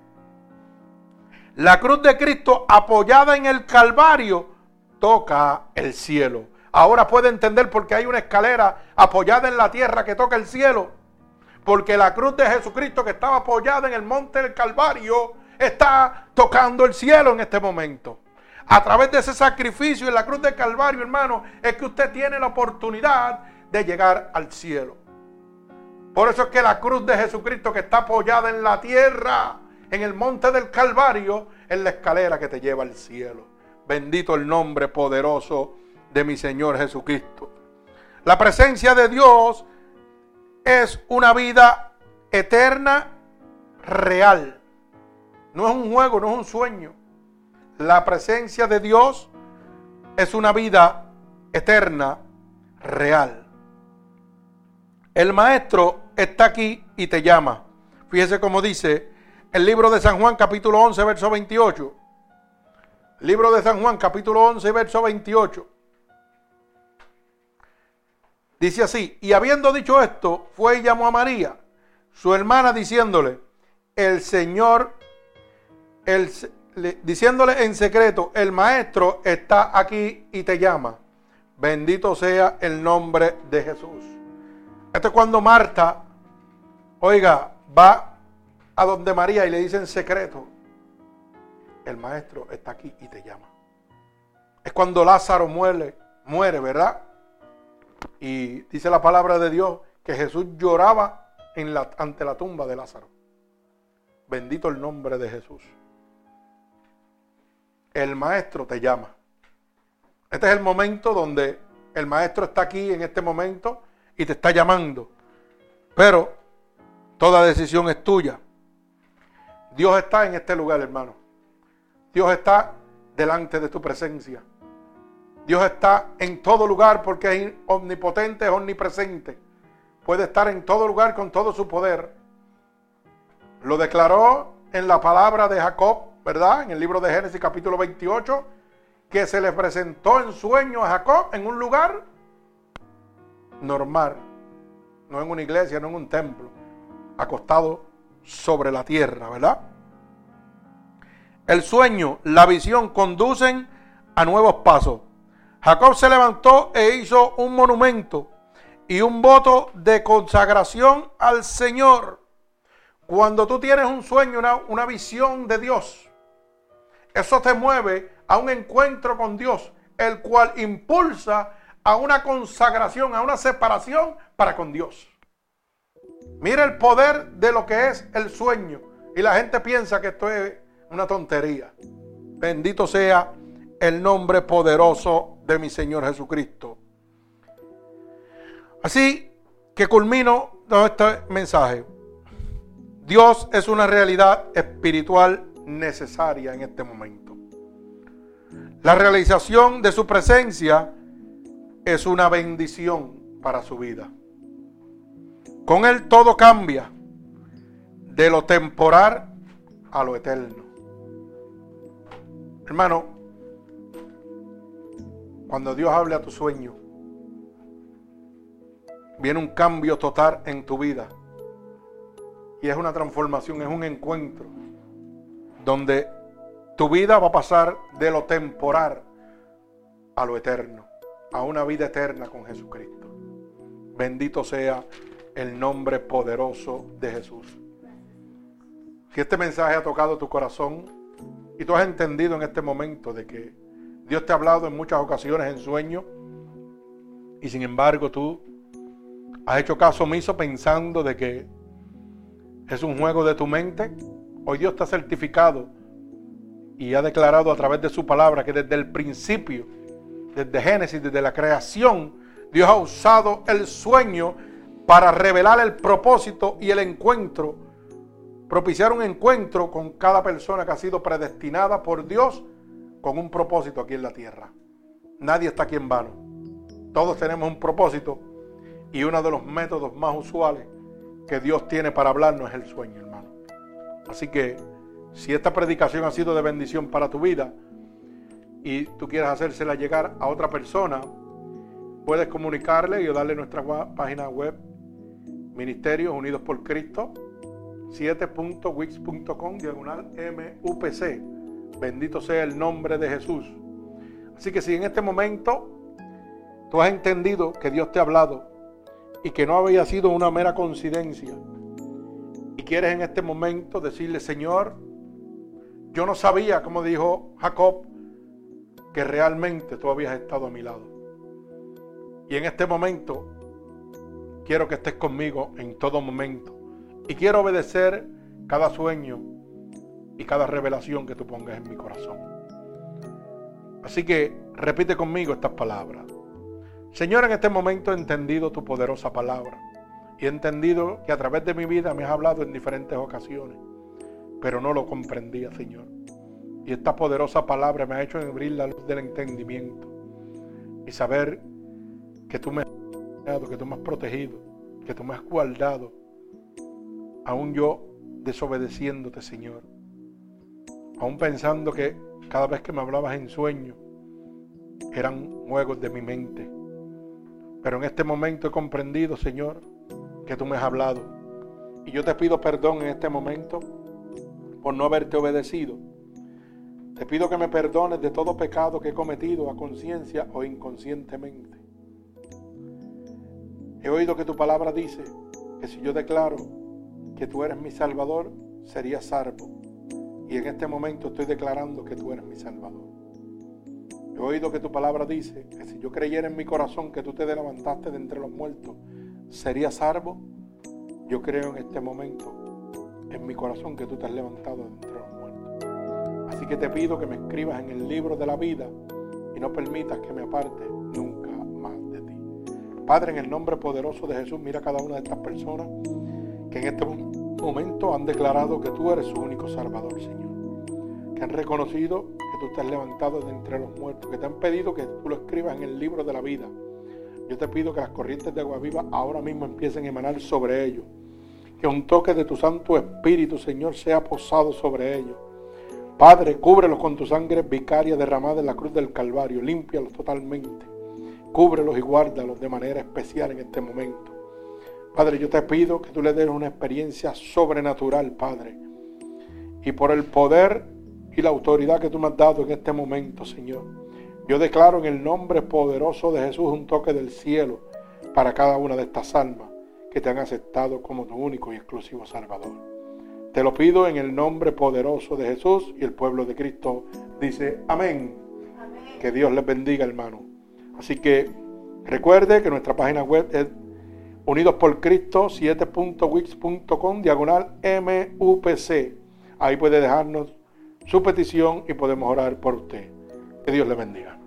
la cruz de Cristo apoyada en el Calvario toca el cielo. Ahora puede entender por qué hay una escalera apoyada en la tierra que toca el cielo. Porque la cruz de Jesucristo que estaba apoyada en el monte del Calvario está tocando el cielo en este momento. A través de ese sacrificio en la cruz de Calvario, hermano, es que usted tiene la oportunidad de llegar al cielo. Por eso es que la cruz de Jesucristo que está apoyada en la tierra, en el monte del Calvario, es la escalera que te lleva al cielo. Bendito el nombre poderoso de mi Señor Jesucristo. La presencia de Dios es una vida eterna, real. No es un juego, no es un sueño. La presencia de Dios es una vida eterna, real. El maestro está aquí y te llama. Fíjese cómo dice el libro de San Juan capítulo 11, verso 28. Libro de San Juan capítulo 11, verso 28. Dice así, y habiendo dicho esto, fue y llamó a María, su hermana, diciéndole, el Señor, el, diciéndole en secreto, el maestro está aquí y te llama. Bendito sea el nombre de Jesús. Esto es cuando Marta, oiga, va a donde María y le dice en secreto, el maestro está aquí y te llama. Es cuando Lázaro muere, muere, ¿verdad? Y dice la palabra de Dios que Jesús lloraba ante la tumba de Lázaro. Bendito el nombre de Jesús. El maestro te llama. Este es el momento donde el maestro está aquí en este momento y te está llamando. Pero toda decisión es tuya. Dios está en este lugar, hermano. Dios está delante de tu presencia. Dios está en todo lugar porque es omnipotente, es omnipresente. Puede estar en todo lugar con todo su poder. Lo declaró en la palabra de Jacob, ¿verdad? En el libro de Génesis capítulo 28, que se le presentó en sueño a Jacob en un lugar normal, no en una iglesia, no en un templo, acostado sobre la tierra, ¿verdad? El sueño, la visión conducen a nuevos pasos. Jacob se levantó e hizo un monumento y un voto de consagración al Señor. Cuando tú tienes un sueño, una, una, visión de Dios, eso te mueve a un encuentro con Dios, el cual impulsa a una consagración, a una separación para con Dios. Mira el poder de lo que es el sueño. Y la gente piensa que esto es una tontería. Bendito sea el nombre poderoso de mi Señor Jesucristo. Así que culmino este mensaje. Dios es una realidad espiritual necesaria en este momento. La realización de su presencia es una bendición para su vida. Con Él todo cambia, de lo temporal a lo eterno. Hermano, cuando Dios hable a tu sueño, viene un cambio total en tu vida. Y es una transformación, es un encuentro donde tu vida va a pasar de lo temporal a lo eterno a una vida eterna con Jesucristo. Bendito sea el nombre poderoso de Jesús. Si este mensaje ha tocado tu corazón y tú has entendido en este momento de que Dios te ha hablado en muchas ocasiones en sueños y sin embargo tú has hecho caso omiso pensando de que es un juego de tu mente, hoy Dios está certificado y ha declarado a través de su palabra que desde el principio desde Génesis, desde la creación, Dios ha usado el sueño para revelar el propósito y el encuentro, propiciar un encuentro con cada persona que ha sido predestinada por Dios con un propósito aquí en la tierra. Nadie está aquí en vano. Todos tenemos un propósito y uno de los métodos más usuales que Dios tiene para hablarnos es el sueño, hermano. Así que si esta predicación ha sido de bendición para tu vida, y tú quieres hacérsela llegar a otra persona, puedes comunicarle y darle nuestra página web Ministerios Unidos por Cristo 7.wix.com diagonal MUPC. Bendito sea el nombre de Jesús. Así que si en este momento tú has entendido que Dios te ha hablado y que no había sido una mera coincidencia y quieres en este momento decirle, Señor, yo no sabía, como dijo Jacob, que realmente tú habías estado a mi lado. Y en este momento quiero que estés conmigo en todo momento. Y quiero obedecer cada sueño y cada revelación que tú pongas en mi corazón. Así que repite conmigo estas palabras. Señor, en este momento he entendido tu poderosa palabra. Y he entendido que a través de mi vida me has hablado en diferentes ocasiones. Pero no lo comprendía, Señor. Y esta poderosa palabra me ha hecho abrir la luz del entendimiento y saber que tú me has que tú me has protegido, que tú me has guardado, aún yo desobedeciéndote, Señor. Aún pensando que cada vez que me hablabas en sueño eran juegos de mi mente. Pero en este momento he comprendido, Señor, que tú me has hablado. Y yo te pido perdón en este momento por no haberte obedecido te pido que me perdones de todo pecado que he cometido a conciencia o inconscientemente. He oído que tu palabra dice que si yo declaro que tú eres mi Salvador, sería salvo. Y en este momento estoy declarando que tú eres mi Salvador. He oído que tu palabra dice que si yo creyera en mi corazón que tú te levantaste de entre los muertos, sería salvo. Yo creo en este momento, en mi corazón, que tú te has levantado de entre los muertos. Así que te pido que me escribas en el libro de la vida y no permitas que me aparte nunca más de ti. Padre, en el nombre poderoso de Jesús, mira cada una de estas personas que en este momento han declarado que tú eres su único Salvador, Señor. Que han reconocido que tú te has levantado de entre los muertos, que te han pedido que tú lo escribas en el libro de la vida. Yo te pido que las corrientes de agua viva ahora mismo empiecen a emanar sobre ellos. Que un toque de tu Santo Espíritu, Señor, sea posado sobre ellos. Padre, cúbrelos con tu sangre vicaria derramada en la cruz del Calvario. Límpialos totalmente. Cúbrelos y guárdalos de manera especial en este momento. Padre, yo te pido que tú le des una experiencia sobrenatural, Padre. Y por el poder y la autoridad que tú me has dado en este momento, Señor. Yo declaro en el nombre poderoso de Jesús un toque del cielo para cada una de estas almas que te han aceptado como tu único y exclusivo Salvador. Te lo pido en el nombre poderoso de Jesús y el pueblo de Cristo dice amén. Que Dios les bendiga, hermano. Así que recuerde que nuestra página web es Unidos por Cristo 7.wix.com diagonal MUPC. Ahí puede dejarnos su petición y podemos orar por usted. Que Dios le bendiga.